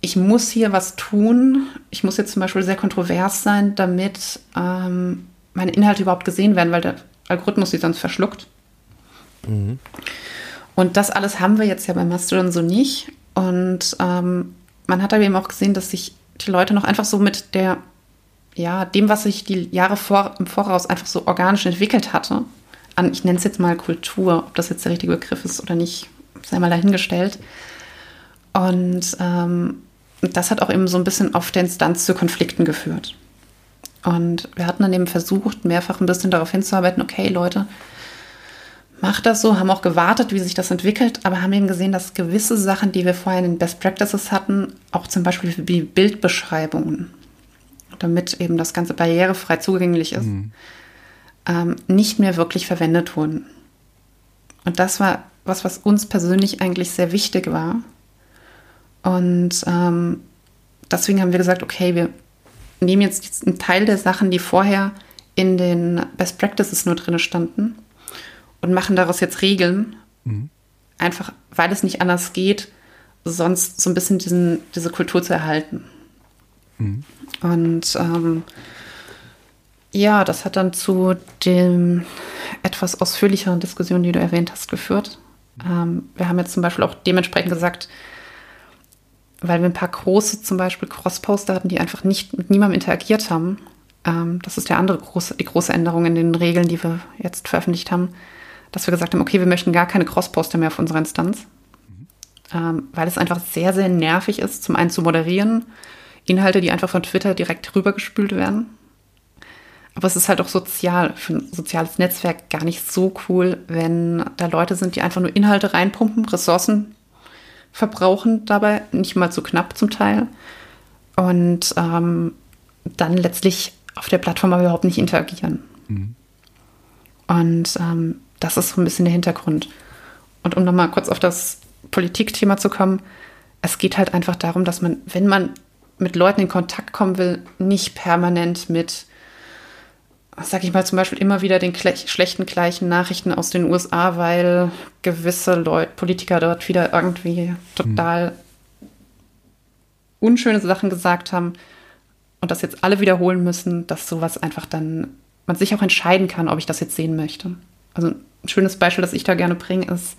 B: ich muss hier was tun. Ich muss jetzt zum Beispiel sehr kontrovers sein, damit ähm, meine Inhalte überhaupt gesehen werden, weil der Algorithmus sie sonst verschluckt. Mhm. Und das alles haben wir jetzt ja bei Mastodon so nicht. Und ähm, man hat aber eben auch gesehen, dass sich die Leute noch einfach so mit der, ja, dem, was sich die Jahre vor, im Voraus einfach so organisch entwickelt hatte, an, ich nenne es jetzt mal Kultur, ob das jetzt der richtige Begriff ist oder nicht, sei mal dahingestellt. Und ähm, das hat auch eben so ein bisschen auf der Instanz zu Konflikten geführt. Und wir hatten dann eben versucht, mehrfach ein bisschen darauf hinzuarbeiten, okay, Leute, macht das so, haben auch gewartet, wie sich das entwickelt, aber haben eben gesehen, dass gewisse Sachen, die wir vorher in den Best Practices hatten, auch zum Beispiel wie Bildbeschreibungen, damit eben das Ganze barrierefrei zugänglich ist, mhm. ähm, nicht mehr wirklich verwendet wurden. Und das war was, was uns persönlich eigentlich sehr wichtig war. Und ähm, deswegen haben wir gesagt, okay, wir nehmen jetzt einen Teil der Sachen, die vorher in den Best Practices nur drin standen und machen daraus jetzt Regeln. Mhm. Einfach, weil es nicht anders geht, sonst so ein bisschen diesen, diese Kultur zu erhalten. Mhm. Und ähm, ja, das hat dann zu dem etwas ausführlicheren Diskussion, die du erwähnt hast, geführt. Ähm, wir haben jetzt zum Beispiel auch dementsprechend gesagt, weil wir ein paar große, zum Beispiel Cross-Poster hatten, die einfach nicht mit niemandem interagiert haben. Ähm, das ist der andere große, die große Änderung in den Regeln, die wir jetzt veröffentlicht haben dass wir gesagt haben, okay, wir möchten gar keine Cross-Poster mehr auf unserer Instanz, mhm. ähm, weil es einfach sehr, sehr nervig ist, zum einen zu moderieren, Inhalte, die einfach von Twitter direkt rübergespült werden. Aber es ist halt auch sozial, für ein soziales Netzwerk gar nicht so cool, wenn da Leute sind, die einfach nur Inhalte reinpumpen, Ressourcen verbrauchen dabei, nicht mal zu knapp zum Teil. Und ähm, dann letztlich auf der Plattform aber überhaupt nicht interagieren. Mhm. Und ähm, das ist so ein bisschen der Hintergrund. Und um nochmal kurz auf das Politikthema zu kommen, es geht halt einfach darum, dass man, wenn man mit Leuten in Kontakt kommen will, nicht permanent mit, sag ich mal, zum Beispiel immer wieder den schlechten gleichen Nachrichten aus den USA, weil gewisse Leute, Politiker dort wieder irgendwie total hm. unschöne Sachen gesagt haben und das jetzt alle wiederholen müssen, dass sowas einfach dann man sich auch entscheiden kann, ob ich das jetzt sehen möchte. Also ein schönes Beispiel, das ich da gerne bringe, ist,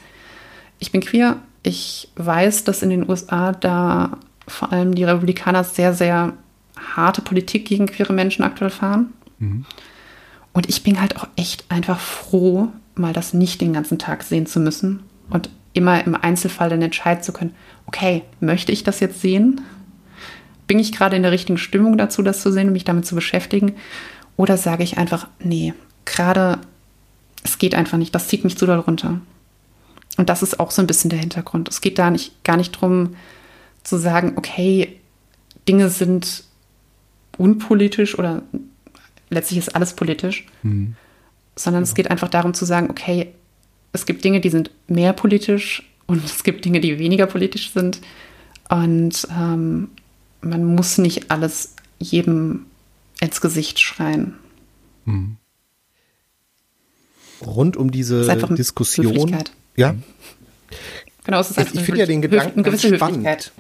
B: ich bin queer. Ich weiß, dass in den USA da vor allem die Republikaner sehr, sehr harte Politik gegen queere Menschen aktuell fahren. Mhm. Und ich bin halt auch echt einfach froh, mal das nicht den ganzen Tag sehen zu müssen und immer im Einzelfall dann entscheiden zu können, okay, möchte ich das jetzt sehen? Bin ich gerade in der richtigen Stimmung dazu, das zu sehen und mich damit zu beschäftigen? Oder sage ich einfach, nee, gerade es geht einfach nicht, das zieht mich zu doll runter. Und das ist auch so ein bisschen der Hintergrund. Es geht da nicht, gar nicht darum zu sagen, okay, Dinge sind unpolitisch oder letztlich ist alles politisch, mhm. sondern ja. es geht einfach darum zu sagen, okay, es gibt Dinge, die sind mehr politisch und es gibt Dinge, die weniger politisch sind. Und ähm, man muss nicht alles jedem ins Gesicht schreien. Mhm
C: rund um diese Diskussion.
B: Ja.
C: Genau, es ist einfach ich finde ja den Gedanken
B: eine gewisse spannend.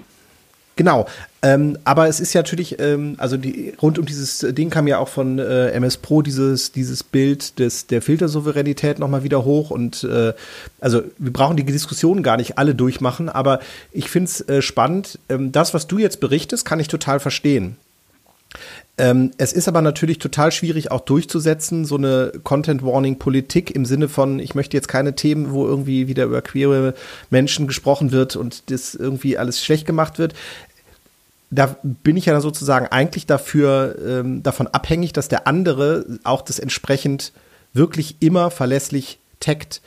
C: Genau. Ähm, aber es ist ja natürlich, ähm, also die, rund um dieses Ding kam ja auch von äh, MS Pro dieses, dieses Bild des, der Filtersouveränität nochmal wieder hoch. Und äh, also wir brauchen die Diskussion gar nicht alle durchmachen, aber ich finde es äh, spannend. Ähm, das, was du jetzt berichtest, kann ich total verstehen. Ähm, es ist aber natürlich total schwierig auch durchzusetzen, so eine Content-Warning-Politik im Sinne von, ich möchte jetzt keine Themen, wo irgendwie wieder über queere Menschen gesprochen wird und das irgendwie alles schlecht gemacht wird. Da bin ich ja sozusagen eigentlich dafür, ähm, davon abhängig, dass der andere auch das entsprechend wirklich immer verlässlich taggt.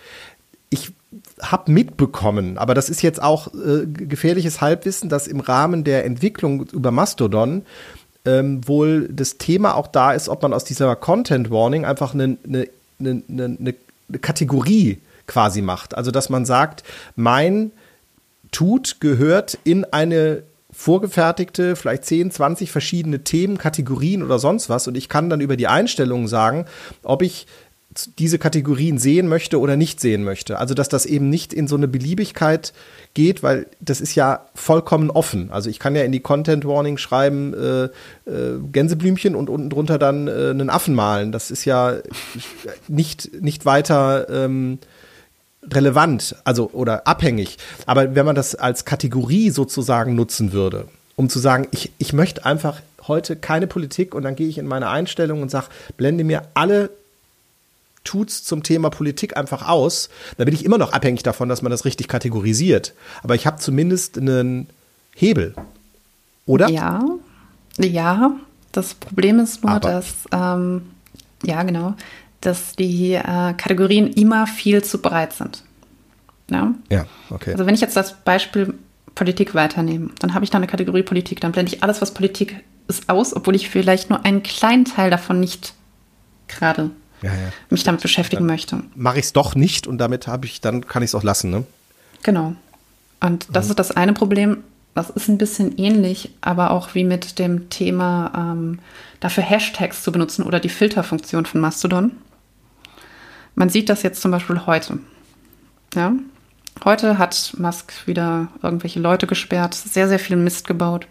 C: Ich habe mitbekommen, aber das ist jetzt auch äh, gefährliches Halbwissen, dass im Rahmen der Entwicklung über Mastodon ähm, wohl das Thema auch da ist, ob man aus dieser Content Warning einfach eine, eine, eine, eine Kategorie quasi macht. Also dass man sagt, mein Tut gehört in eine vorgefertigte, vielleicht 10, 20 verschiedene Themen, Kategorien oder sonst was. Und ich kann dann über die Einstellungen sagen, ob ich diese Kategorien sehen möchte oder nicht sehen möchte. Also dass das eben nicht in so eine Beliebigkeit geht, weil das ist ja vollkommen offen. Also ich kann ja in die Content Warning schreiben äh, äh, Gänseblümchen und unten drunter dann äh, einen Affen malen. Das ist ja nicht, nicht weiter ähm, relevant, also oder abhängig. Aber wenn man das als Kategorie sozusagen nutzen würde, um zu sagen, ich, ich möchte einfach heute keine Politik und dann gehe ich in meine Einstellung und sage, blende mir alle Tuts zum Thema Politik einfach aus, da bin ich immer noch abhängig davon, dass man das richtig kategorisiert. Aber ich habe zumindest einen Hebel. Oder?
B: Ja, ja. Das Problem ist nur, Aber. dass, ähm, ja, genau, dass die äh, Kategorien immer viel zu breit sind. Ja?
C: ja, okay.
B: Also wenn ich jetzt das Beispiel Politik weiternehme, dann habe ich da eine Kategorie Politik, dann blende ich alles, was Politik ist, aus, obwohl ich vielleicht nur einen kleinen Teil davon nicht gerade ja, mich damit beschäftigen dann möchte.
C: Mache ich es doch nicht und damit habe ich, dann kann ich es auch lassen, ne?
B: Genau. Und das mhm. ist das eine Problem. Das ist ein bisschen ähnlich, aber auch wie mit dem Thema ähm, dafür Hashtags zu benutzen oder die Filterfunktion von Mastodon. Man sieht das jetzt zum Beispiel heute. Ja? Heute hat Musk wieder irgendwelche Leute gesperrt, sehr, sehr viel Mist gebaut.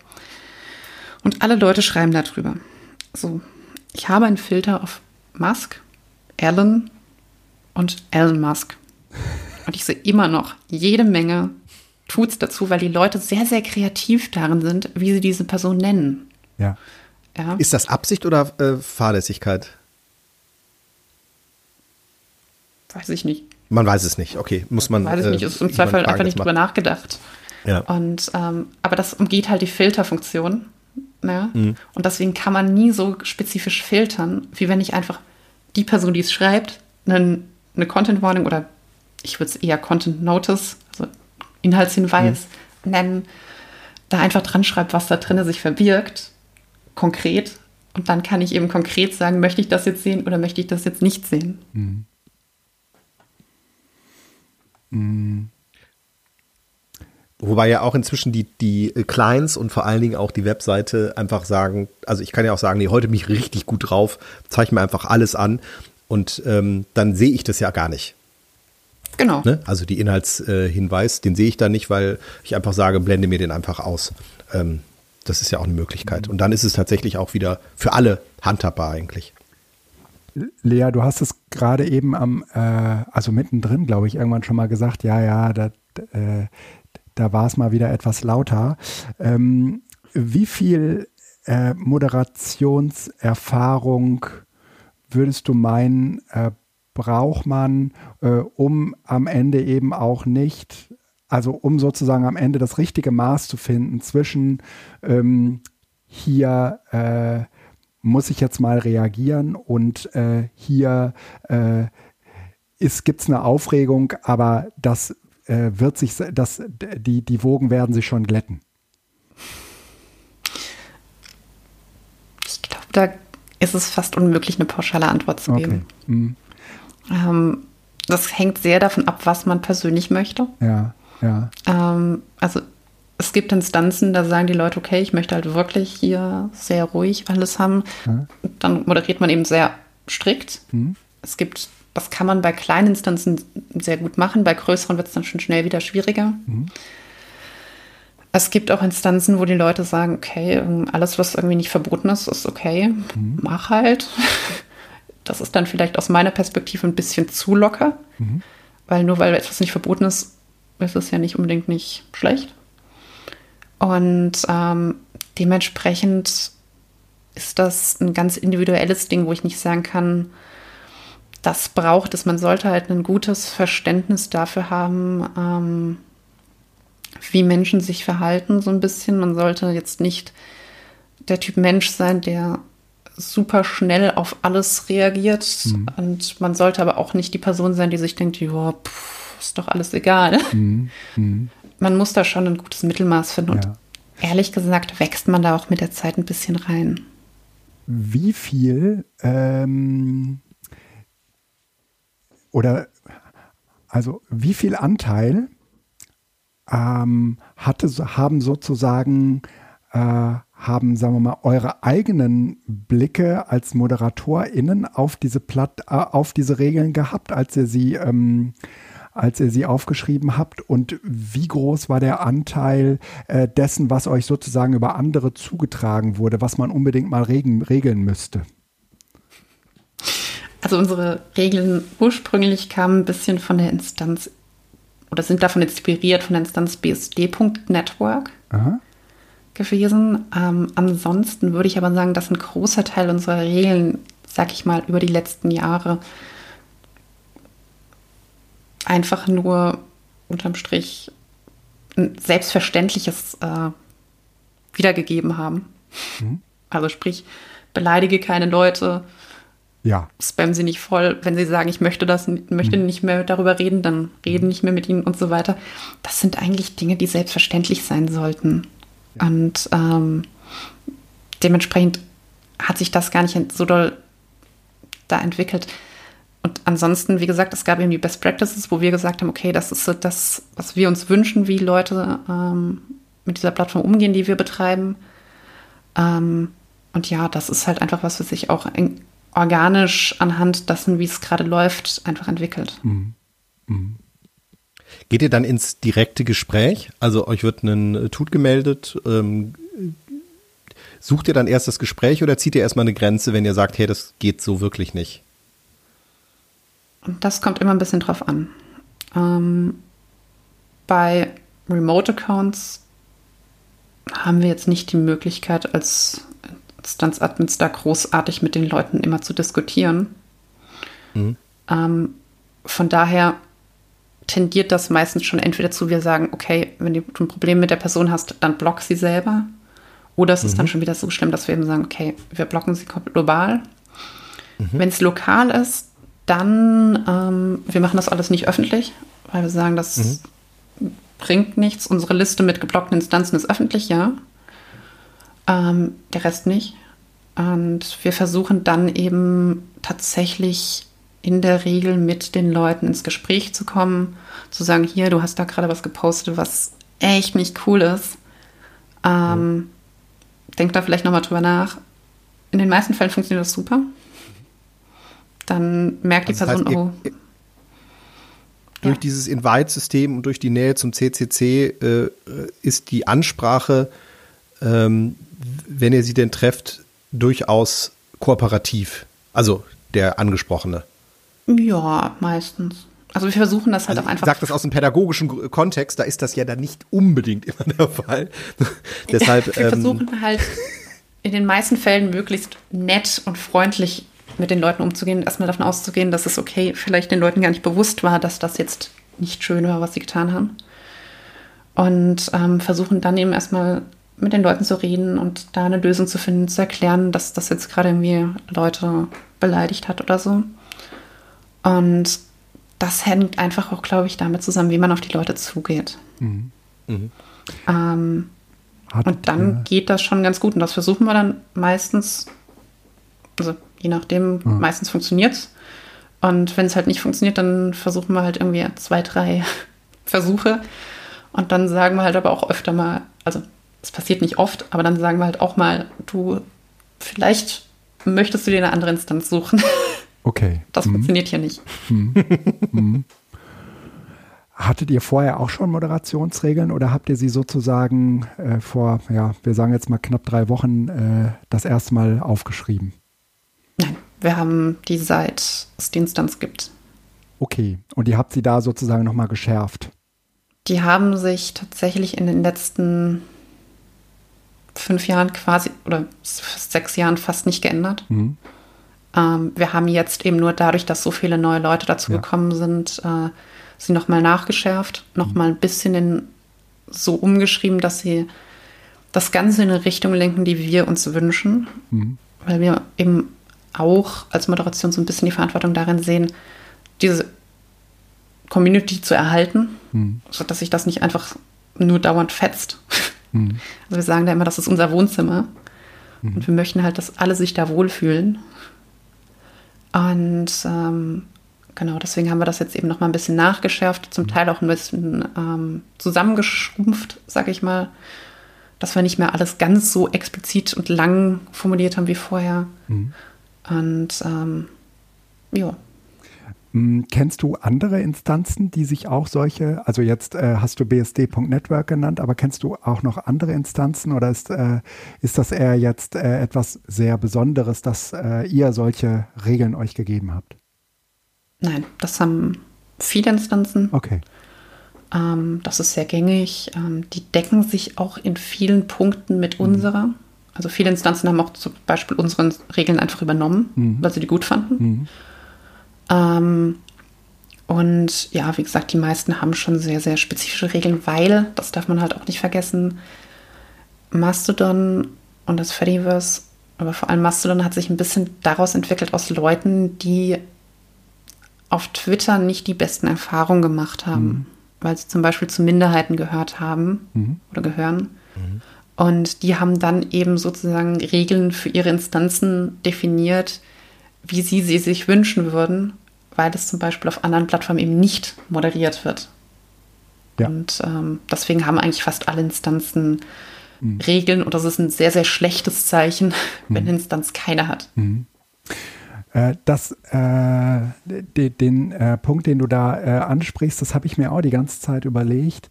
B: Und alle Leute schreiben darüber. So, ich habe einen Filter auf Musk Elon und Elon Musk. Und ich sehe immer noch jede Menge Tuts dazu, weil die Leute sehr, sehr kreativ darin sind, wie sie diese Person nennen.
C: Ja. ja. Ist das Absicht oder äh, Fahrlässigkeit?
B: Weiß ich nicht.
C: Man weiß es nicht, okay. Muss man.
B: Weiß ich nicht, es ist im Zweifel einfach nicht drüber nachgedacht. Ja. Und, ähm, aber das umgeht halt die Filterfunktion. Ne? Mhm. Und deswegen kann man nie so spezifisch filtern, wie wenn ich einfach die Person, die es schreibt, eine, eine Content Warning oder ich würde es eher Content Notice, also Inhaltshinweis mhm. nennen, da einfach dran schreibt, was da drin sich verbirgt, konkret. Und dann kann ich eben konkret sagen, möchte ich das jetzt sehen oder möchte ich das jetzt nicht sehen. Mhm.
C: Mhm. Wobei ja auch inzwischen die, die Clients und vor allen Dingen auch die Webseite einfach sagen, also ich kann ja auch sagen, nee, heute bin ich richtig gut drauf, zeige mir einfach alles an und ähm, dann sehe ich das ja gar nicht.
B: Genau.
C: Ne? Also die Inhaltshinweis, äh, den sehe ich da nicht, weil ich einfach sage, blende mir den einfach aus. Ähm, das ist ja auch eine Möglichkeit. Und dann ist es tatsächlich auch wieder für alle handhabbar eigentlich.
A: Lea, du hast es gerade eben am, äh, also mittendrin, glaube ich, irgendwann schon mal gesagt, ja, ja, da, äh, da war es mal wieder etwas lauter. Ähm, wie viel äh, Moderationserfahrung würdest du meinen, äh, braucht man, äh, um am Ende eben auch nicht, also um sozusagen am Ende das richtige Maß zu finden zwischen ähm, hier äh, muss ich jetzt mal reagieren und äh, hier äh, gibt es eine Aufregung, aber das äh, wird sich, das, die, die Wogen werden sich schon glätten.
B: Ich glaube, da ist es fast unmöglich, eine pauschale Antwort zu geben. Okay. Mhm. Ähm, das hängt sehr davon ab, was man persönlich möchte.
A: Ja, ja.
B: Ähm, also es gibt Instanzen, da sagen die Leute, okay, ich möchte halt wirklich hier sehr ruhig alles haben. Ja. Dann moderiert man eben sehr strikt. Mhm. Es gibt, das kann man bei kleinen Instanzen sehr gut machen, bei größeren wird es dann schon schnell wieder schwieriger. Mhm. Es gibt auch Instanzen, wo die Leute sagen, okay, alles, was irgendwie nicht verboten ist, ist okay, mhm. mach halt. Das ist dann vielleicht aus meiner Perspektive ein bisschen zu locker, mhm. weil nur weil etwas nicht verboten ist, ist es ja nicht unbedingt nicht schlecht. Und ähm, dementsprechend ist das ein ganz individuelles Ding, wo ich nicht sagen kann, das braucht es. Man sollte halt ein gutes Verständnis dafür haben, ähm, wie Menschen sich verhalten, so ein bisschen. Man sollte jetzt nicht der Typ Mensch sein, der super schnell auf alles reagiert. Mhm. Und man sollte aber auch nicht die Person sein, die sich denkt, ja, ist doch alles egal. Mhm. Mhm. Man muss da schon ein gutes Mittelmaß finden. Und ehrlich gesagt wächst man da auch mit der Zeit ein bisschen rein.
A: Wie viel ähm, oder also wie viel Anteil ähm, hatte, haben sozusagen, äh, haben, sagen wir mal, eure eigenen Blicke als ModeratorInnen auf diese Platt, äh, auf diese Regeln gehabt, als ihr sie, ähm, als ihr sie aufgeschrieben habt? Und wie groß war der Anteil äh, dessen, was euch sozusagen über andere zugetragen wurde, was man unbedingt mal regen, regeln müsste?
B: Also unsere Regeln ursprünglich kamen ein bisschen von der Instanz oder sind davon inspiriert von der Instanz BSD.network gewesen. Ähm, ansonsten würde ich aber sagen, dass ein großer Teil unserer Regeln, sag ich mal, über die letzten Jahre einfach nur unterm Strich ein selbstverständliches äh, wiedergegeben haben. Mhm. Also sprich, beleidige keine Leute,
A: ja.
B: Spam sie nicht voll. Wenn sie sagen, ich möchte das, möchte mhm. nicht mehr darüber reden, dann reden mhm. nicht mehr mit ihnen und so weiter. Das sind eigentlich Dinge, die selbstverständlich sein sollten. Ja. Und ähm, dementsprechend hat sich das gar nicht so doll da entwickelt. Und ansonsten, wie gesagt, es gab eben die Best Practices, wo wir gesagt haben, okay, das ist das, was wir uns wünschen, wie Leute ähm, mit dieser Plattform umgehen, die wir betreiben. Ähm, und ja, das ist halt einfach was, was sich auch in, organisch anhand dessen, wie es gerade läuft, einfach entwickelt. Mhm. Mhm.
C: Geht ihr dann ins direkte Gespräch? Also euch wird ein Tut gemeldet. Ähm, sucht ihr dann erst das Gespräch oder zieht ihr erstmal eine Grenze, wenn ihr sagt, hey, das geht so wirklich nicht?
B: Das kommt immer ein bisschen drauf an. Ähm, bei Remote Accounts haben wir jetzt nicht die Möglichkeit, als Instanz-Admins da großartig mit den Leuten immer zu diskutieren. Mhm. Ähm, von daher tendiert das meistens schon entweder zu, wir sagen, okay, wenn du ein Problem mit der Person hast, dann block sie selber. Oder es mhm. ist dann mhm. schon wieder so schlimm, dass wir eben sagen, okay, wir blocken sie global. Mhm. Wenn es lokal ist, dann, ähm, wir machen das alles nicht öffentlich, weil wir sagen, das mhm. bringt nichts. Unsere Liste mit geblockten Instanzen ist öffentlich, ja ähm, der Rest nicht. Und wir versuchen dann eben tatsächlich in der Regel mit den Leuten ins Gespräch zu kommen, zu sagen, hier, du hast da gerade was gepostet, was echt nicht cool ist. Ähm. Denk da vielleicht nochmal drüber nach. In den meisten Fällen funktioniert das super. Dann merkt also die Person, heißt, oh.
C: Durch ja. dieses Invite-System und durch die Nähe zum CCC äh, ist die Ansprache ähm, wenn ihr sie denn trefft, durchaus kooperativ. Also der Angesprochene.
B: Ja, meistens. Also wir versuchen das halt also auch einfach.
C: Ich sage das aus dem pädagogischen Kontext, da ist das ja dann nicht unbedingt immer der Fall. Deshalb.
B: wir ähm, versuchen halt in den meisten Fällen möglichst nett und freundlich mit den Leuten umzugehen, erstmal davon auszugehen, dass es okay, vielleicht den Leuten gar nicht bewusst war, dass das jetzt nicht schön war, was sie getan haben. Und ähm, versuchen dann eben erstmal mit den Leuten zu reden und da eine Lösung zu finden, zu erklären, dass das jetzt gerade irgendwie Leute beleidigt hat oder so. Und das hängt einfach auch, glaube ich, damit zusammen, wie man auf die Leute zugeht. Mhm. Mhm. Ähm, und dann geht das schon ganz gut. Und das versuchen wir dann meistens, also je nachdem, mhm. meistens funktioniert es. Und wenn es halt nicht funktioniert, dann versuchen wir halt irgendwie zwei, drei Versuche. Und dann sagen wir halt aber auch öfter mal, also das passiert nicht oft, aber dann sagen wir halt auch mal, du, vielleicht möchtest du dir eine andere Instanz suchen.
A: Okay.
B: Das mhm. funktioniert hier nicht. Mhm.
A: Mhm. Hattet ihr vorher auch schon Moderationsregeln oder habt ihr sie sozusagen äh, vor, ja, wir sagen jetzt mal knapp drei Wochen äh, das erste Mal aufgeschrieben?
B: Nein, wir haben die seit es die Instanz gibt.
A: Okay, und ihr habt sie da sozusagen nochmal geschärft?
B: Die haben sich tatsächlich in den letzten fünf Jahren quasi oder sechs Jahren fast nicht geändert. Mhm. Ähm, wir haben jetzt eben nur dadurch, dass so viele neue Leute dazu ja. gekommen sind, äh, sie nochmal nachgeschärft, nochmal ein bisschen in, so umgeschrieben, dass sie das Ganze in eine Richtung lenken, die wir uns wünschen. Mhm. Weil wir eben auch als Moderation so ein bisschen die Verantwortung darin sehen, diese Community zu erhalten, mhm. sodass sich das nicht einfach nur dauernd fetzt. Mhm. Also wir sagen da immer, das ist unser Wohnzimmer. Mhm. Und wir möchten halt, dass alle sich da wohlfühlen. Und ähm, genau, deswegen haben wir das jetzt eben noch mal ein bisschen nachgeschärft, zum mhm. Teil auch ein bisschen ähm, zusammengeschrumpft, sag ich mal, dass wir nicht mehr alles ganz so explizit und lang formuliert haben wie vorher. Mhm. Und ähm, ja.
A: Mm, kennst du andere Instanzen, die sich auch solche, also jetzt äh, hast du BSD.network genannt, aber kennst du auch noch andere Instanzen oder ist, äh, ist das eher jetzt äh, etwas sehr Besonderes, dass äh, ihr solche Regeln euch gegeben habt?
B: Nein, das haben viele Instanzen.
A: Okay.
B: Ähm, das ist sehr gängig. Ähm, die decken sich auch in vielen Punkten mit mhm. unserer. Also viele Instanzen haben auch zum Beispiel unsere Regeln einfach übernommen, mhm. weil sie die gut fanden. Mhm. Ähm, und ja, wie gesagt, die meisten haben schon sehr, sehr spezifische Regeln, weil, das darf man halt auch nicht vergessen, Mastodon und das Fediverse, aber vor allem Mastodon hat sich ein bisschen daraus entwickelt aus Leuten, die auf Twitter nicht die besten Erfahrungen gemacht haben, mhm. weil sie zum Beispiel zu Minderheiten gehört haben mhm. oder gehören. Mhm. Und die haben dann eben sozusagen Regeln für ihre Instanzen definiert, wie sie sie sich wünschen würden, weil es zum Beispiel auf anderen Plattformen eben nicht moderiert wird. Ja. Und ähm, deswegen haben eigentlich fast alle Instanzen mhm. Regeln und das ist ein sehr, sehr schlechtes Zeichen, wenn mhm. eine Instanz keine hat. Mhm.
A: Äh, das, äh, den, den äh, Punkt, den du da äh, ansprichst, das habe ich mir auch die ganze Zeit überlegt.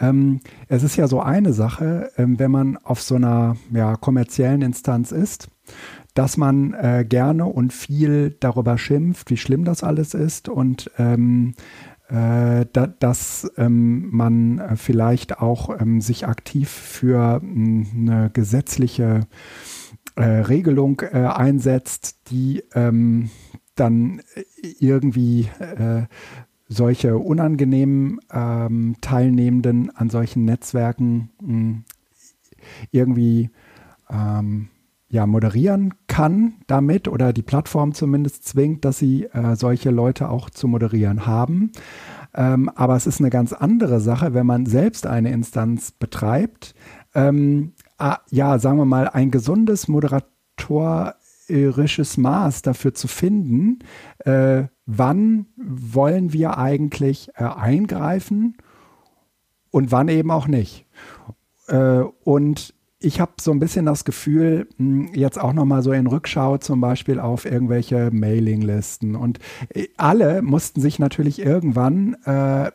A: Ähm, es ist ja so eine Sache, ähm, wenn man auf so einer ja, kommerziellen Instanz ist, dass man äh, gerne und viel darüber schimpft, wie schlimm das alles ist und ähm, äh, da, dass ähm, man äh, vielleicht auch ähm, sich aktiv für mh, eine gesetzliche äh, Regelung äh, einsetzt, die ähm, dann irgendwie äh, solche unangenehmen ähm, Teilnehmenden an solchen Netzwerken mh, irgendwie ähm, ja, moderieren kann damit oder die Plattform zumindest zwingt, dass sie äh, solche Leute auch zu moderieren haben. Ähm, aber es ist eine ganz andere Sache, wenn man selbst eine Instanz betreibt. Ähm, ah, ja, sagen wir mal, ein gesundes moderatorisches Maß dafür zu finden, äh, wann wollen wir eigentlich äh, eingreifen und wann eben auch nicht. Äh, und ich habe so ein bisschen das Gefühl, hm, jetzt auch nochmal so in Rückschau zum Beispiel auf irgendwelche Mailinglisten. Und äh, alle mussten sich natürlich irgendwann äh,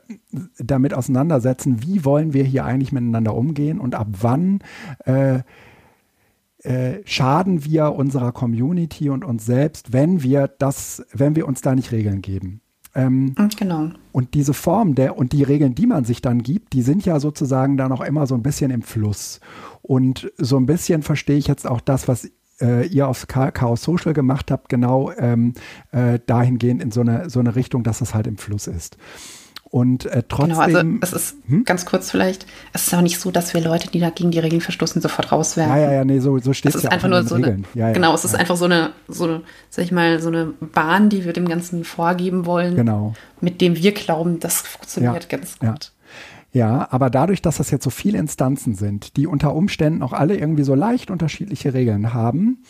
A: damit auseinandersetzen, wie wollen wir hier eigentlich miteinander umgehen und ab wann äh, äh, schaden wir unserer Community und uns selbst, wenn wir das, wenn wir uns da nicht Regeln geben.
B: Ähm, genau.
A: Und diese Form der und die Regeln, die man sich dann gibt, die sind ja sozusagen dann auch immer so ein bisschen im Fluss. Und so ein bisschen verstehe ich jetzt auch das, was äh, ihr auf Chaos Social gemacht habt, genau ähm, äh, dahingehend in so eine, so eine Richtung, dass es halt im Fluss ist. Und äh, trotzdem. Genau, also
B: es ist hm? ganz kurz vielleicht, es ist auch nicht so, dass wir Leute, die da gegen die Regeln verstoßen, sofort rauswerfen.
A: Ja, ja, ja, nee, so, so steht
B: es ja einfach nur so Regeln. Eine, ja, genau, es ist einfach so eine, so, sag ich mal, so eine Bahn, die wir dem Ganzen vorgeben wollen.
A: Genau.
B: Mit dem wir glauben, das funktioniert ganz gut.
A: Ja, aber dadurch, dass das jetzt so viele Instanzen sind, die unter Umständen auch alle irgendwie so leicht unterschiedliche Regeln haben,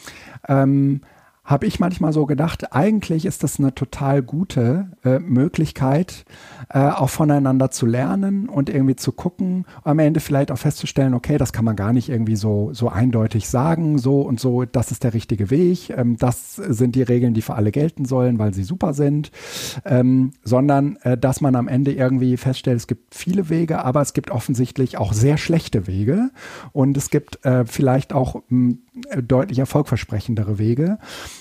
A: ähm, habe ich manchmal so gedacht, eigentlich ist das eine total gute äh, Möglichkeit, äh, auch voneinander zu lernen und irgendwie zu gucken, am Ende vielleicht auch festzustellen, okay, das kann man gar nicht irgendwie so, so eindeutig sagen, so und so, das ist der richtige Weg, ähm, das sind die Regeln, die für alle gelten sollen, weil sie super sind, ähm, sondern äh, dass man am Ende irgendwie feststellt, es gibt viele Wege, aber es gibt offensichtlich auch sehr schlechte Wege und es gibt äh, vielleicht auch mh, deutlich erfolgversprechendere Wege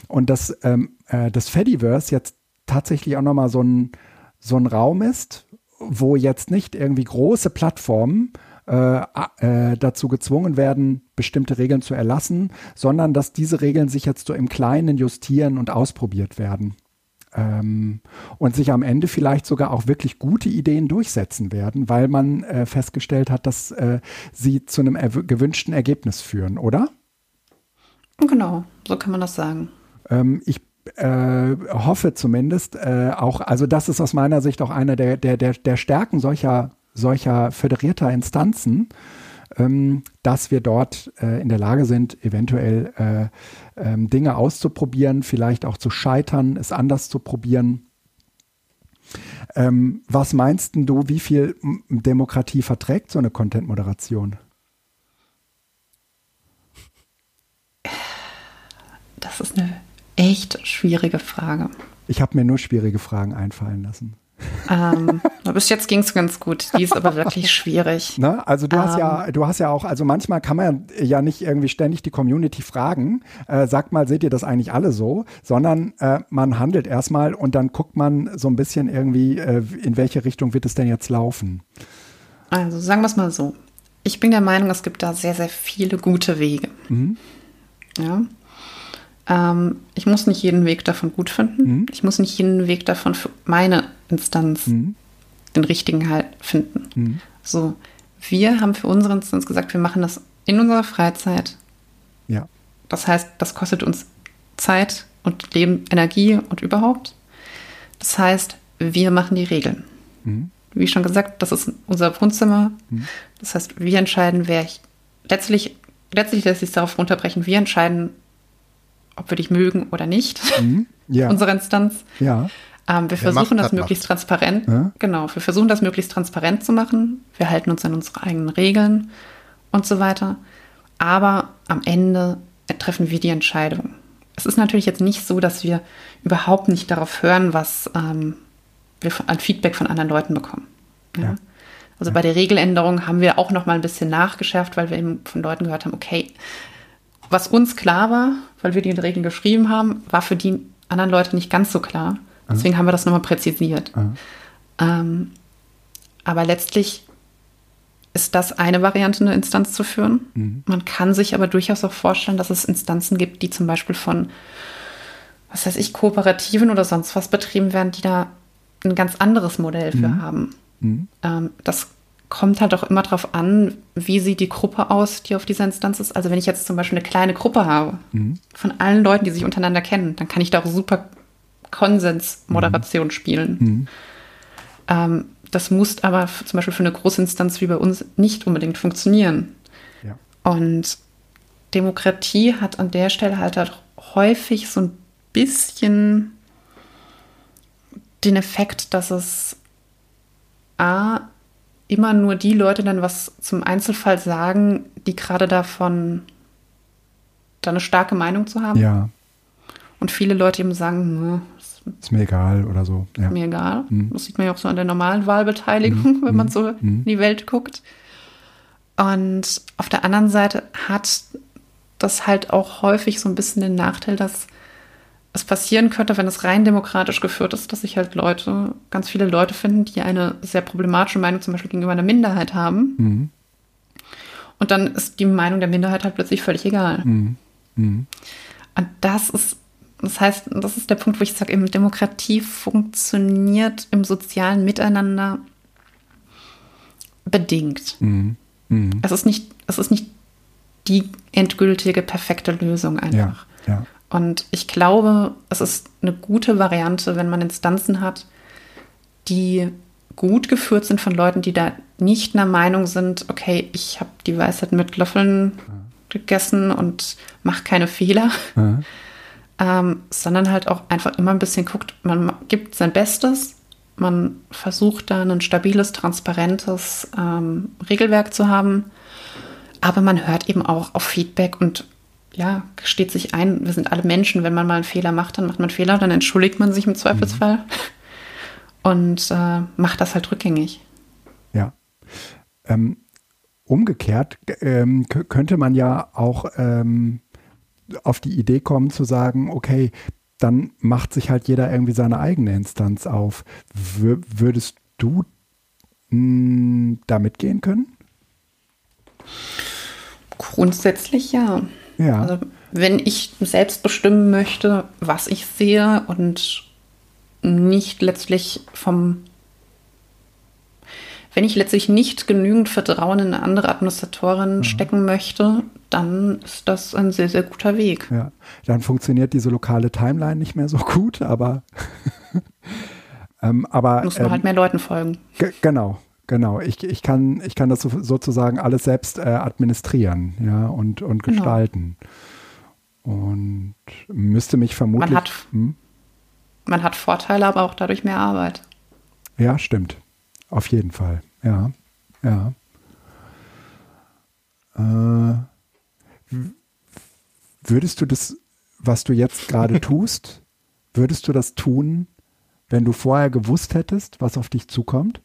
A: und dass ähm, äh, das Fediverse jetzt tatsächlich auch nochmal so ein, so ein Raum ist, wo jetzt nicht irgendwie große Plattformen äh, äh, dazu gezwungen werden, bestimmte Regeln zu erlassen, sondern dass diese Regeln sich jetzt so im Kleinen justieren und ausprobiert werden. Ähm, und sich am Ende vielleicht sogar auch wirklich gute Ideen durchsetzen werden, weil man äh, festgestellt hat, dass äh, sie zu einem gewünschten Ergebnis führen, oder?
B: Genau, so kann man das sagen.
A: Ähm, ich äh, hoffe zumindest äh, auch, also das ist aus meiner Sicht auch eine der, der, der, der Stärken solcher, solcher föderierter Instanzen, ähm, dass wir dort äh, in der Lage sind, eventuell äh, ähm, Dinge auszuprobieren, vielleicht auch zu scheitern, es anders zu probieren. Ähm, was meinst du, wie viel Demokratie verträgt so eine Content-Moderation?
B: Das ist eine echt schwierige Frage.
A: Ich habe mir nur schwierige Fragen einfallen lassen.
B: ähm, bis jetzt ging es ganz gut. Die ist aber wirklich schwierig.
A: Na, also du hast ja, ähm. du hast ja auch, also manchmal kann man ja nicht irgendwie ständig die Community fragen, äh, sagt mal, seht ihr das eigentlich alle so, sondern äh, man handelt erstmal und dann guckt man so ein bisschen irgendwie, äh, in welche Richtung wird es denn jetzt laufen.
B: Also sagen wir es mal so. Ich bin der Meinung, es gibt da sehr, sehr viele gute Wege. Mhm. Ja. Ähm, ich muss nicht jeden Weg davon gut finden. Mhm. Ich muss nicht jeden Weg davon für meine Instanz mhm. den richtigen halt finden. Mhm. So, wir haben für unsere Instanz gesagt, wir machen das in unserer Freizeit.
A: Ja.
B: Das heißt, das kostet uns Zeit und Leben, Energie und überhaupt. Das heißt, wir machen die Regeln. Mhm. Wie schon gesagt, das ist unser Wohnzimmer. Mhm. Das heißt, wir entscheiden, wer ich. Letztlich, letztlich lässt sich darauf runterbrechen, wir entscheiden, ob wir dich mögen oder nicht, mhm. ja. unsere Instanz.
A: Ja.
B: Ähm, wir Wer versuchen das möglichst macht. transparent, ja. genau, wir versuchen das möglichst transparent zu machen. Wir halten uns an unsere eigenen Regeln und so weiter. Aber am Ende treffen wir die Entscheidung. Es ist natürlich jetzt nicht so, dass wir überhaupt nicht darauf hören, was ähm, wir an Feedback von anderen Leuten bekommen. Ja? Ja. Also bei der Regeländerung haben wir auch noch mal ein bisschen nachgeschärft, weil wir eben von Leuten gehört haben, okay, was uns klar war, weil wir die Regeln geschrieben haben, war für die anderen Leute nicht ganz so klar. Deswegen mhm. haben wir das nochmal präzisiert. Mhm. Ähm, aber letztlich ist das eine Variante, eine Instanz zu führen. Mhm. Man kann sich aber durchaus auch vorstellen, dass es Instanzen gibt, die zum Beispiel von, was weiß ich, Kooperativen oder sonst was betrieben werden, die da ein ganz anderes Modell für mhm. haben. Mhm. Ähm, das kommt halt auch immer darauf an, wie sieht die Gruppe aus, die auf dieser Instanz ist. Also wenn ich jetzt zum Beispiel eine kleine Gruppe habe mhm. von allen Leuten, die sich untereinander kennen, dann kann ich da auch super Konsensmoderation mhm. spielen. Mhm. Ähm, das muss aber zum Beispiel für eine große Instanz wie bei uns nicht unbedingt funktionieren. Ja. Und Demokratie hat an der Stelle halt, halt häufig so ein bisschen den Effekt, dass es A immer nur die Leute dann was zum Einzelfall sagen, die gerade davon da eine starke Meinung zu haben.
A: Ja.
B: Und viele Leute eben sagen,
A: ist, ist mir egal oder so.
B: Ja. Mir egal. Mhm. Das sieht man ja auch so an der normalen Wahlbeteiligung, mhm. wenn man mhm. so mhm. in die Welt guckt. Und auf der anderen Seite hat das halt auch häufig so ein bisschen den Nachteil, dass es passieren könnte, wenn es rein demokratisch geführt ist, dass sich halt Leute, ganz viele Leute finden, die eine sehr problematische Meinung zum Beispiel gegenüber einer Minderheit haben. Mhm. Und dann ist die Meinung der Minderheit halt plötzlich völlig egal. Mhm. Mhm. Und das ist, das heißt, das ist der Punkt, wo ich sage, eben Demokratie funktioniert im sozialen Miteinander bedingt. Mhm. Mhm. Es ist nicht, es ist nicht die endgültige, perfekte Lösung einfach. Ja, ja. Und ich glaube, es ist eine gute Variante, wenn man Instanzen hat, die gut geführt sind von Leuten, die da nicht einer Meinung sind, okay, ich habe die Weisheit mit Löffeln gegessen und mache keine Fehler. Ja. ähm, sondern halt auch einfach immer ein bisschen guckt, man gibt sein Bestes, man versucht da ein stabiles, transparentes ähm, Regelwerk zu haben, aber man hört eben auch auf Feedback und ja, gesteht sich ein, wir sind alle Menschen, wenn man mal einen Fehler macht, dann macht man einen Fehler, dann entschuldigt man sich im Zweifelsfall mhm. und äh, macht das halt rückgängig.
A: Ja. Ähm, umgekehrt ähm, könnte man ja auch ähm, auf die Idee kommen zu sagen, okay, dann macht sich halt jeder irgendwie seine eigene Instanz auf. W würdest du mh, hm, da mitgehen können?
B: Grundsätzlich ja.
A: Ja.
B: Also, wenn ich selbst bestimmen möchte, was ich sehe und nicht letztlich vom wenn ich letztlich nicht genügend Vertrauen in eine andere Administratorin mhm. stecken möchte, dann ist das ein sehr, sehr guter Weg.
A: Ja, dann funktioniert diese lokale Timeline nicht mehr so gut, aber. ähm, aber
B: Muss man ähm, halt mehr Leuten folgen.
A: Genau, genau. Ich, ich, kann, ich kann das so, sozusagen alles selbst äh, administrieren ja, und, und genau. gestalten. Und müsste mich vermutlich.
B: Man hat, hm? man hat Vorteile, aber auch dadurch mehr Arbeit.
A: Ja, stimmt. Auf jeden Fall. Ja, ja. Äh, würdest du das, was du jetzt gerade tust, würdest du das tun, wenn du vorher gewusst hättest, was auf dich zukommt?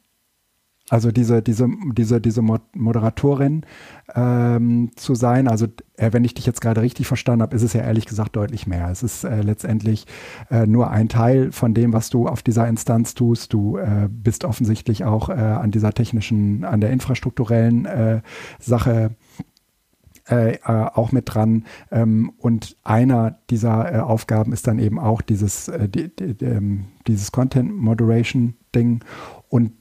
A: Also diese, diese, diese, diese Moderatorin ähm, zu sein, also äh, wenn ich dich jetzt gerade richtig verstanden habe, ist es ja ehrlich gesagt deutlich mehr. Es ist äh, letztendlich äh, nur ein Teil von dem, was du auf dieser Instanz tust. Du äh, bist offensichtlich auch äh, an dieser technischen, an der infrastrukturellen Sache äh, auch mit dran. Ähm, und einer dieser äh, Aufgaben ist dann eben auch dieses, äh, die, die, ähm, dieses Content Moderation Ding. Und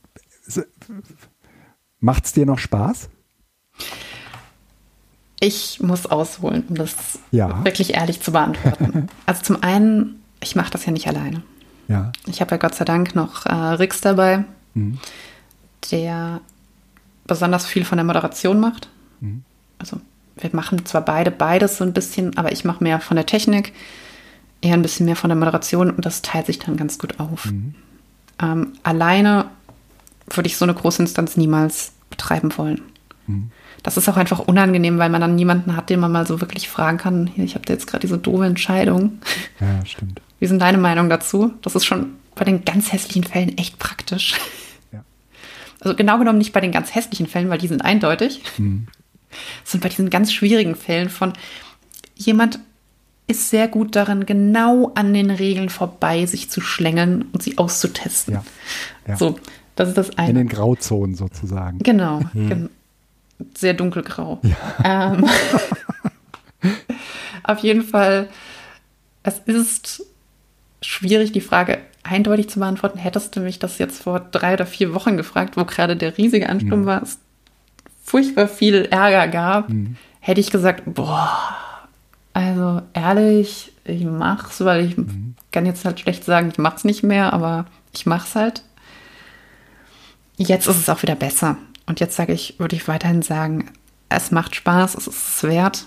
A: Macht es dir noch Spaß?
B: Ich muss ausholen, um das ja. wirklich ehrlich zu beantworten. also zum einen, ich mache das ja nicht alleine.
A: Ja.
B: Ich habe ja Gott sei Dank noch äh, Rix dabei, mhm. der besonders viel von der Moderation macht. Mhm. Also wir machen zwar beide beides so ein bisschen, aber ich mache mehr von der Technik, eher ein bisschen mehr von der Moderation und das teilt sich dann ganz gut auf. Mhm. Ähm, alleine würde ich so eine große Instanz niemals betreiben wollen. Mhm. Das ist auch einfach unangenehm, weil man dann niemanden hat, den man mal so wirklich fragen kann. Hier, ich habe da jetzt gerade diese doofe Entscheidung.
A: Ja, stimmt.
B: Wie sind deine Meinung dazu? Das ist schon bei den ganz hässlichen Fällen echt praktisch. Ja. Also genau genommen nicht bei den ganz hässlichen Fällen, weil die sind eindeutig. Mhm. Sondern bei diesen ganz schwierigen Fällen von jemand ist sehr gut darin, genau an den Regeln vorbei sich zu schlängeln und sie auszutesten. Ja. Ja. So, das ist das eine.
A: In den Grauzonen sozusagen.
B: Genau. Hm. Sehr dunkelgrau. Ja. Ähm, auf jeden Fall, es ist schwierig, die Frage eindeutig zu beantworten. Hättest du mich das jetzt vor drei oder vier Wochen gefragt, wo gerade der riesige Ansturm mhm. war, es furchtbar viel Ärger gab, mhm. hätte ich gesagt, boah, also ehrlich, ich mach's, weil ich mhm. kann jetzt halt schlecht sagen, ich mach's nicht mehr, aber ich mach's halt. Jetzt ist es auch wieder besser. Und jetzt sage ich, würde ich weiterhin sagen, es macht Spaß, es ist es wert,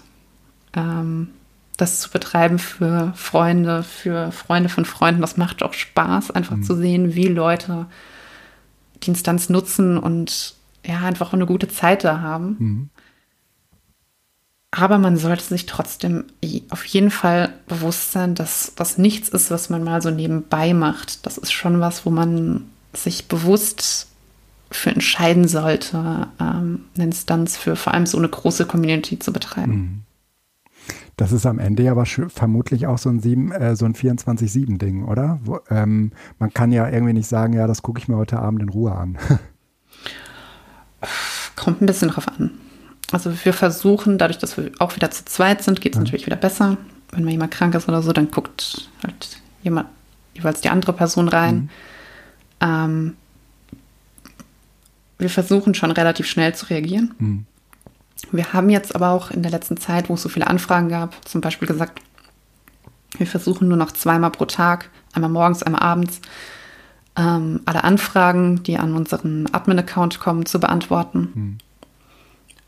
B: ähm, das zu betreiben für Freunde, für Freunde von Freunden. Das macht auch Spaß, einfach mhm. zu sehen, wie Leute die Instanz nutzen und ja, einfach eine gute Zeit da haben. Mhm. Aber man sollte sich trotzdem auf jeden Fall bewusst sein, dass das nichts ist, was man mal so nebenbei macht. Das ist schon was, wo man sich bewusst für entscheiden sollte, ähm, eine Instanz für vor allem so eine große Community zu betreiben. Mhm.
A: Das ist am Ende ja aber vermutlich auch so ein, äh, so ein 24-7-Ding, oder? Wo, ähm, man kann ja irgendwie nicht sagen, ja, das gucke ich mir heute Abend in Ruhe an.
B: Kommt ein bisschen drauf an. Also wir versuchen, dadurch, dass wir auch wieder zu zweit sind, geht es ja. natürlich wieder besser. Wenn mal jemand krank ist oder so, dann guckt halt jemand jeweils die andere Person rein. Mhm. Ähm, wir versuchen schon relativ schnell zu reagieren. Mhm. Wir haben jetzt aber auch in der letzten Zeit, wo es so viele Anfragen gab, zum Beispiel gesagt, wir versuchen nur noch zweimal pro Tag, einmal morgens, einmal abends, ähm, alle Anfragen, die an unseren Admin-Account kommen, zu beantworten. Mhm.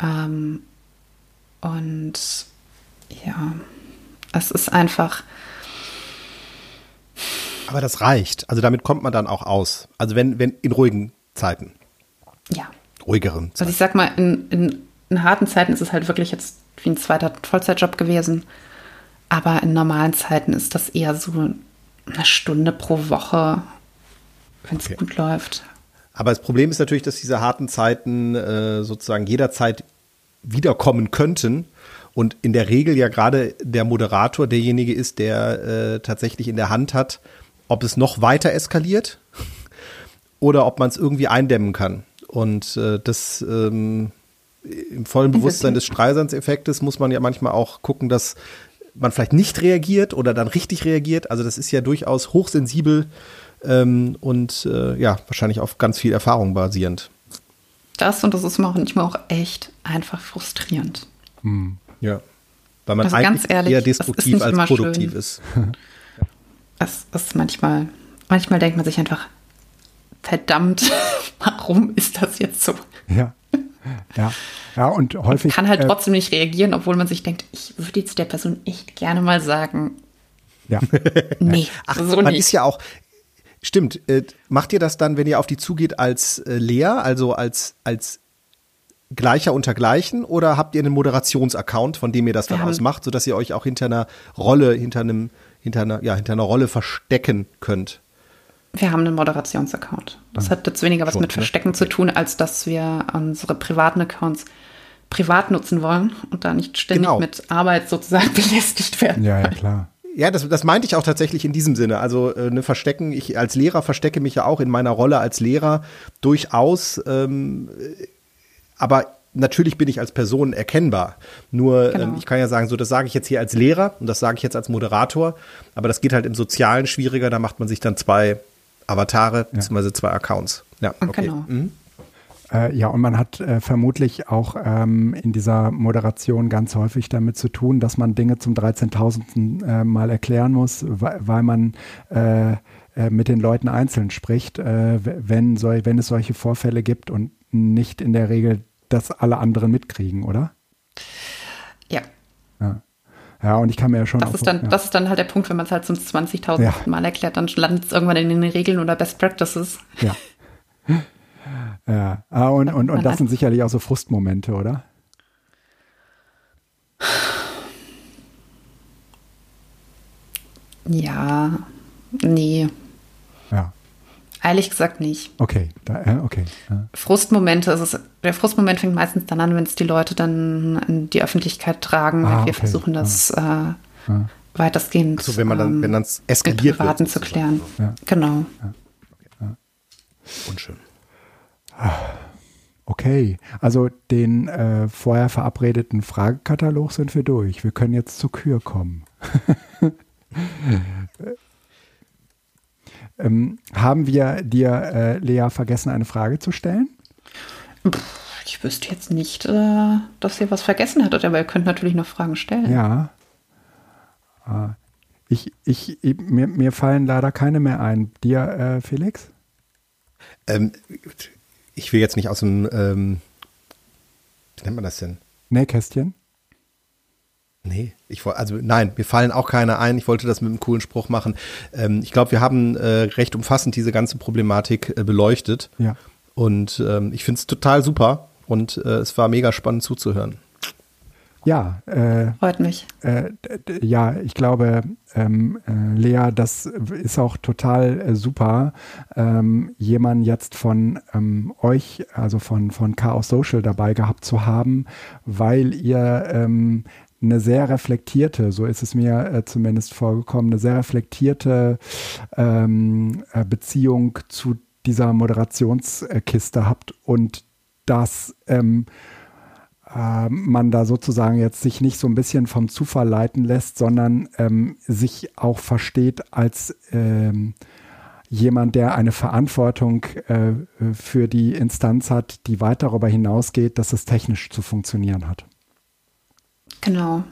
B: Ähm, und ja, es ist einfach,
C: Aber das reicht. Also damit kommt man dann auch aus. Also wenn, wenn in ruhigen Zeiten.
B: Ja.
C: Ruhigeren
B: Zeiten. Also ich sag mal, in, in, in harten Zeiten ist es halt wirklich jetzt wie ein zweiter Vollzeitjob gewesen. Aber in normalen Zeiten ist das eher so eine Stunde pro Woche, wenn es okay. gut läuft.
C: Aber das Problem ist natürlich, dass diese harten Zeiten äh, sozusagen jederzeit wiederkommen könnten. Und in der Regel ja gerade der Moderator derjenige ist, der äh, tatsächlich in der Hand hat, ob es noch weiter eskaliert oder ob man es irgendwie eindämmen kann. Und äh, das ähm, im vollen Bewusstsein des Streisand-Effektes muss man ja manchmal auch gucken, dass man vielleicht nicht reagiert oder dann richtig reagiert. Also das ist ja durchaus hochsensibel ähm, und äh, ja, wahrscheinlich auf ganz viel Erfahrung basierend.
B: Das und das ist manchmal auch echt einfach frustrierend.
C: Hm. Ja. Weil man also eigentlich ehrlich, eher destruktiv als produktiv schön. ist.
B: Es ist manchmal, manchmal denkt man sich einfach, verdammt, warum ist das jetzt so?
A: Ja. Ja, ja und häufig.
B: Man kann halt äh, trotzdem nicht reagieren, obwohl man sich denkt, ich würde jetzt der Person echt gerne mal sagen.
A: Ja.
B: nee,
C: Ach, so man nicht. ist ja auch. Stimmt. Äh, macht ihr das dann, wenn ihr auf die zugeht, als äh, Lea, also als, als Gleicher unter Gleichen, oder habt ihr einen Moderationsaccount, von dem ihr das dann aus macht, sodass ihr euch auch hinter einer Rolle, hinter einem, hinter einer, ja, hinter einer Rolle verstecken könnt?
B: Wir haben einen Moderationsaccount. Das ah, hat jetzt weniger was Schon, mit ne? Verstecken ne? zu tun, als dass wir unsere privaten Accounts privat nutzen wollen und da nicht ständig genau. mit Arbeit sozusagen belästigt werden.
A: Ja, ja, klar.
C: Ja, das, das meinte ich auch tatsächlich in diesem Sinne. Also äh, ne Verstecken, ich als Lehrer verstecke mich ja auch in meiner Rolle als Lehrer durchaus, ähm, aber natürlich bin ich als Person erkennbar. Nur ähm, genau. ähm, ich kann ja sagen, so das sage ich jetzt hier als Lehrer und das sage ich jetzt als Moderator, aber das geht halt im Sozialen schwieriger, da macht man sich dann zwei Avatare ja. bzw. zwei Accounts. Ja, okay. Genau. Mhm.
A: Äh, ja, und man hat äh, vermutlich auch ähm, in dieser Moderation ganz häufig damit zu tun, dass man Dinge zum 13.000. Äh, Mal erklären muss, weil, weil man äh, äh, mit den Leuten einzeln spricht, äh, wenn, so, wenn es solche Vorfälle gibt und nicht in der Regel, dass alle anderen mitkriegen, oder?
B: Ja.
A: und ich kann mir ja schon.
B: Das, ist, dann, ja. das ist dann halt der Punkt, wenn man es halt zum 20.000 ja. Mal erklärt, dann landet es irgendwann in den Regeln oder Best Practices.
A: Ja. ja. Ah, und, und, und das sind sicherlich auch so Frustmomente, oder?
B: Ja, nee.
A: Ja.
B: Ehrlich gesagt nicht.
A: Okay, da, äh, okay.
B: Ja. Frustmomente, ist es, der Frustmoment fängt meistens dann an, wenn es die Leute dann in die Öffentlichkeit tragen. Ah, wir okay. versuchen das ah. äh, ah. weitestgehend
C: so, wenn man dann, wenn dann eskaliert
B: Privaten wird, zu klären. Ja. Genau. Ja.
C: Unschön.
A: Okay, also den äh, vorher verabredeten Fragekatalog sind wir durch. Wir können jetzt zur Kür kommen. Ähm, haben wir dir, äh, Lea, vergessen, eine Frage zu stellen?
B: Ich wüsste jetzt nicht, äh, dass ihr was vergessen hättet, aber ihr könnt natürlich noch Fragen stellen.
A: Ja. Äh, ich, ich, mir, mir fallen leider keine mehr ein. Dir, äh, Felix?
C: Ähm, ich will jetzt nicht aus dem, ähm, wie nennt man das denn?
A: Nähkästchen?
C: Nee, ich also nein, mir fallen auch keine ein. Ich wollte das mit einem coolen Spruch machen. Ähm, ich glaube, wir haben äh, recht umfassend diese ganze Problematik äh, beleuchtet.
A: Ja.
C: Und ähm, ich finde es total super und äh, es war mega spannend zuzuhören.
A: Ja,
B: äh, freut mich.
A: Äh, ja, ich glaube, ähm, äh, Lea, das ist auch total äh, super, ähm, jemanden jetzt von ähm, euch, also von, von Chaos Social dabei gehabt zu haben, weil ihr ähm, eine sehr reflektierte, so ist es mir äh, zumindest vorgekommen, eine sehr reflektierte ähm, äh, Beziehung zu dieser Moderationskiste habt und dass ähm, äh, man da sozusagen jetzt sich nicht so ein bisschen vom Zufall leiten lässt, sondern ähm, sich auch versteht als ähm, jemand, der eine Verantwortung äh, für die Instanz hat, die weit darüber hinausgeht, dass es technisch zu funktionieren hat.
B: Genau.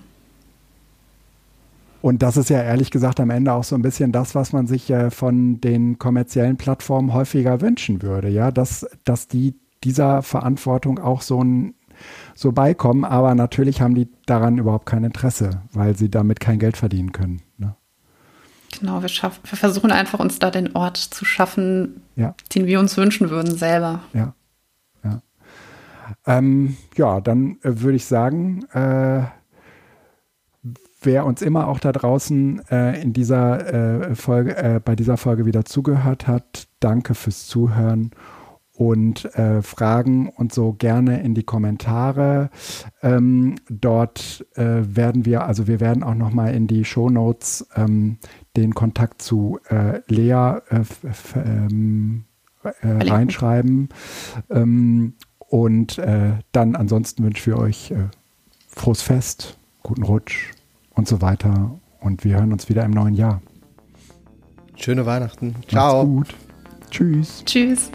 A: Und das ist ja ehrlich gesagt am Ende auch so ein bisschen das, was man sich äh, von den kommerziellen Plattformen häufiger wünschen würde, ja, dass, dass die dieser Verantwortung auch so ein so beikommen, aber natürlich haben die daran überhaupt kein Interesse, weil sie damit kein Geld verdienen können. Ne?
B: Genau, wir, schaff, wir versuchen einfach, uns da den Ort zu schaffen, ja. den wir uns wünschen würden selber.
A: Ja, ja. Ähm, ja, dann äh, würde ich sagen, äh, wer uns immer auch da draußen äh, in dieser äh, Folge, äh, bei dieser Folge wieder zugehört hat, danke fürs Zuhören und äh, Fragen und so gerne in die Kommentare. Ähm, dort äh, werden wir, also wir werden auch noch mal in die Show Notes ähm, den Kontakt zu äh, Lea äh, ähm, äh, reinschreiben. Ähm, und dann ansonsten wünschen wir euch frohes Fest, guten Rutsch und so weiter. Und wir hören uns wieder im neuen Jahr.
C: Schöne Weihnachten. Ciao.
A: Macht's gut. Tschüss.
B: Tschüss.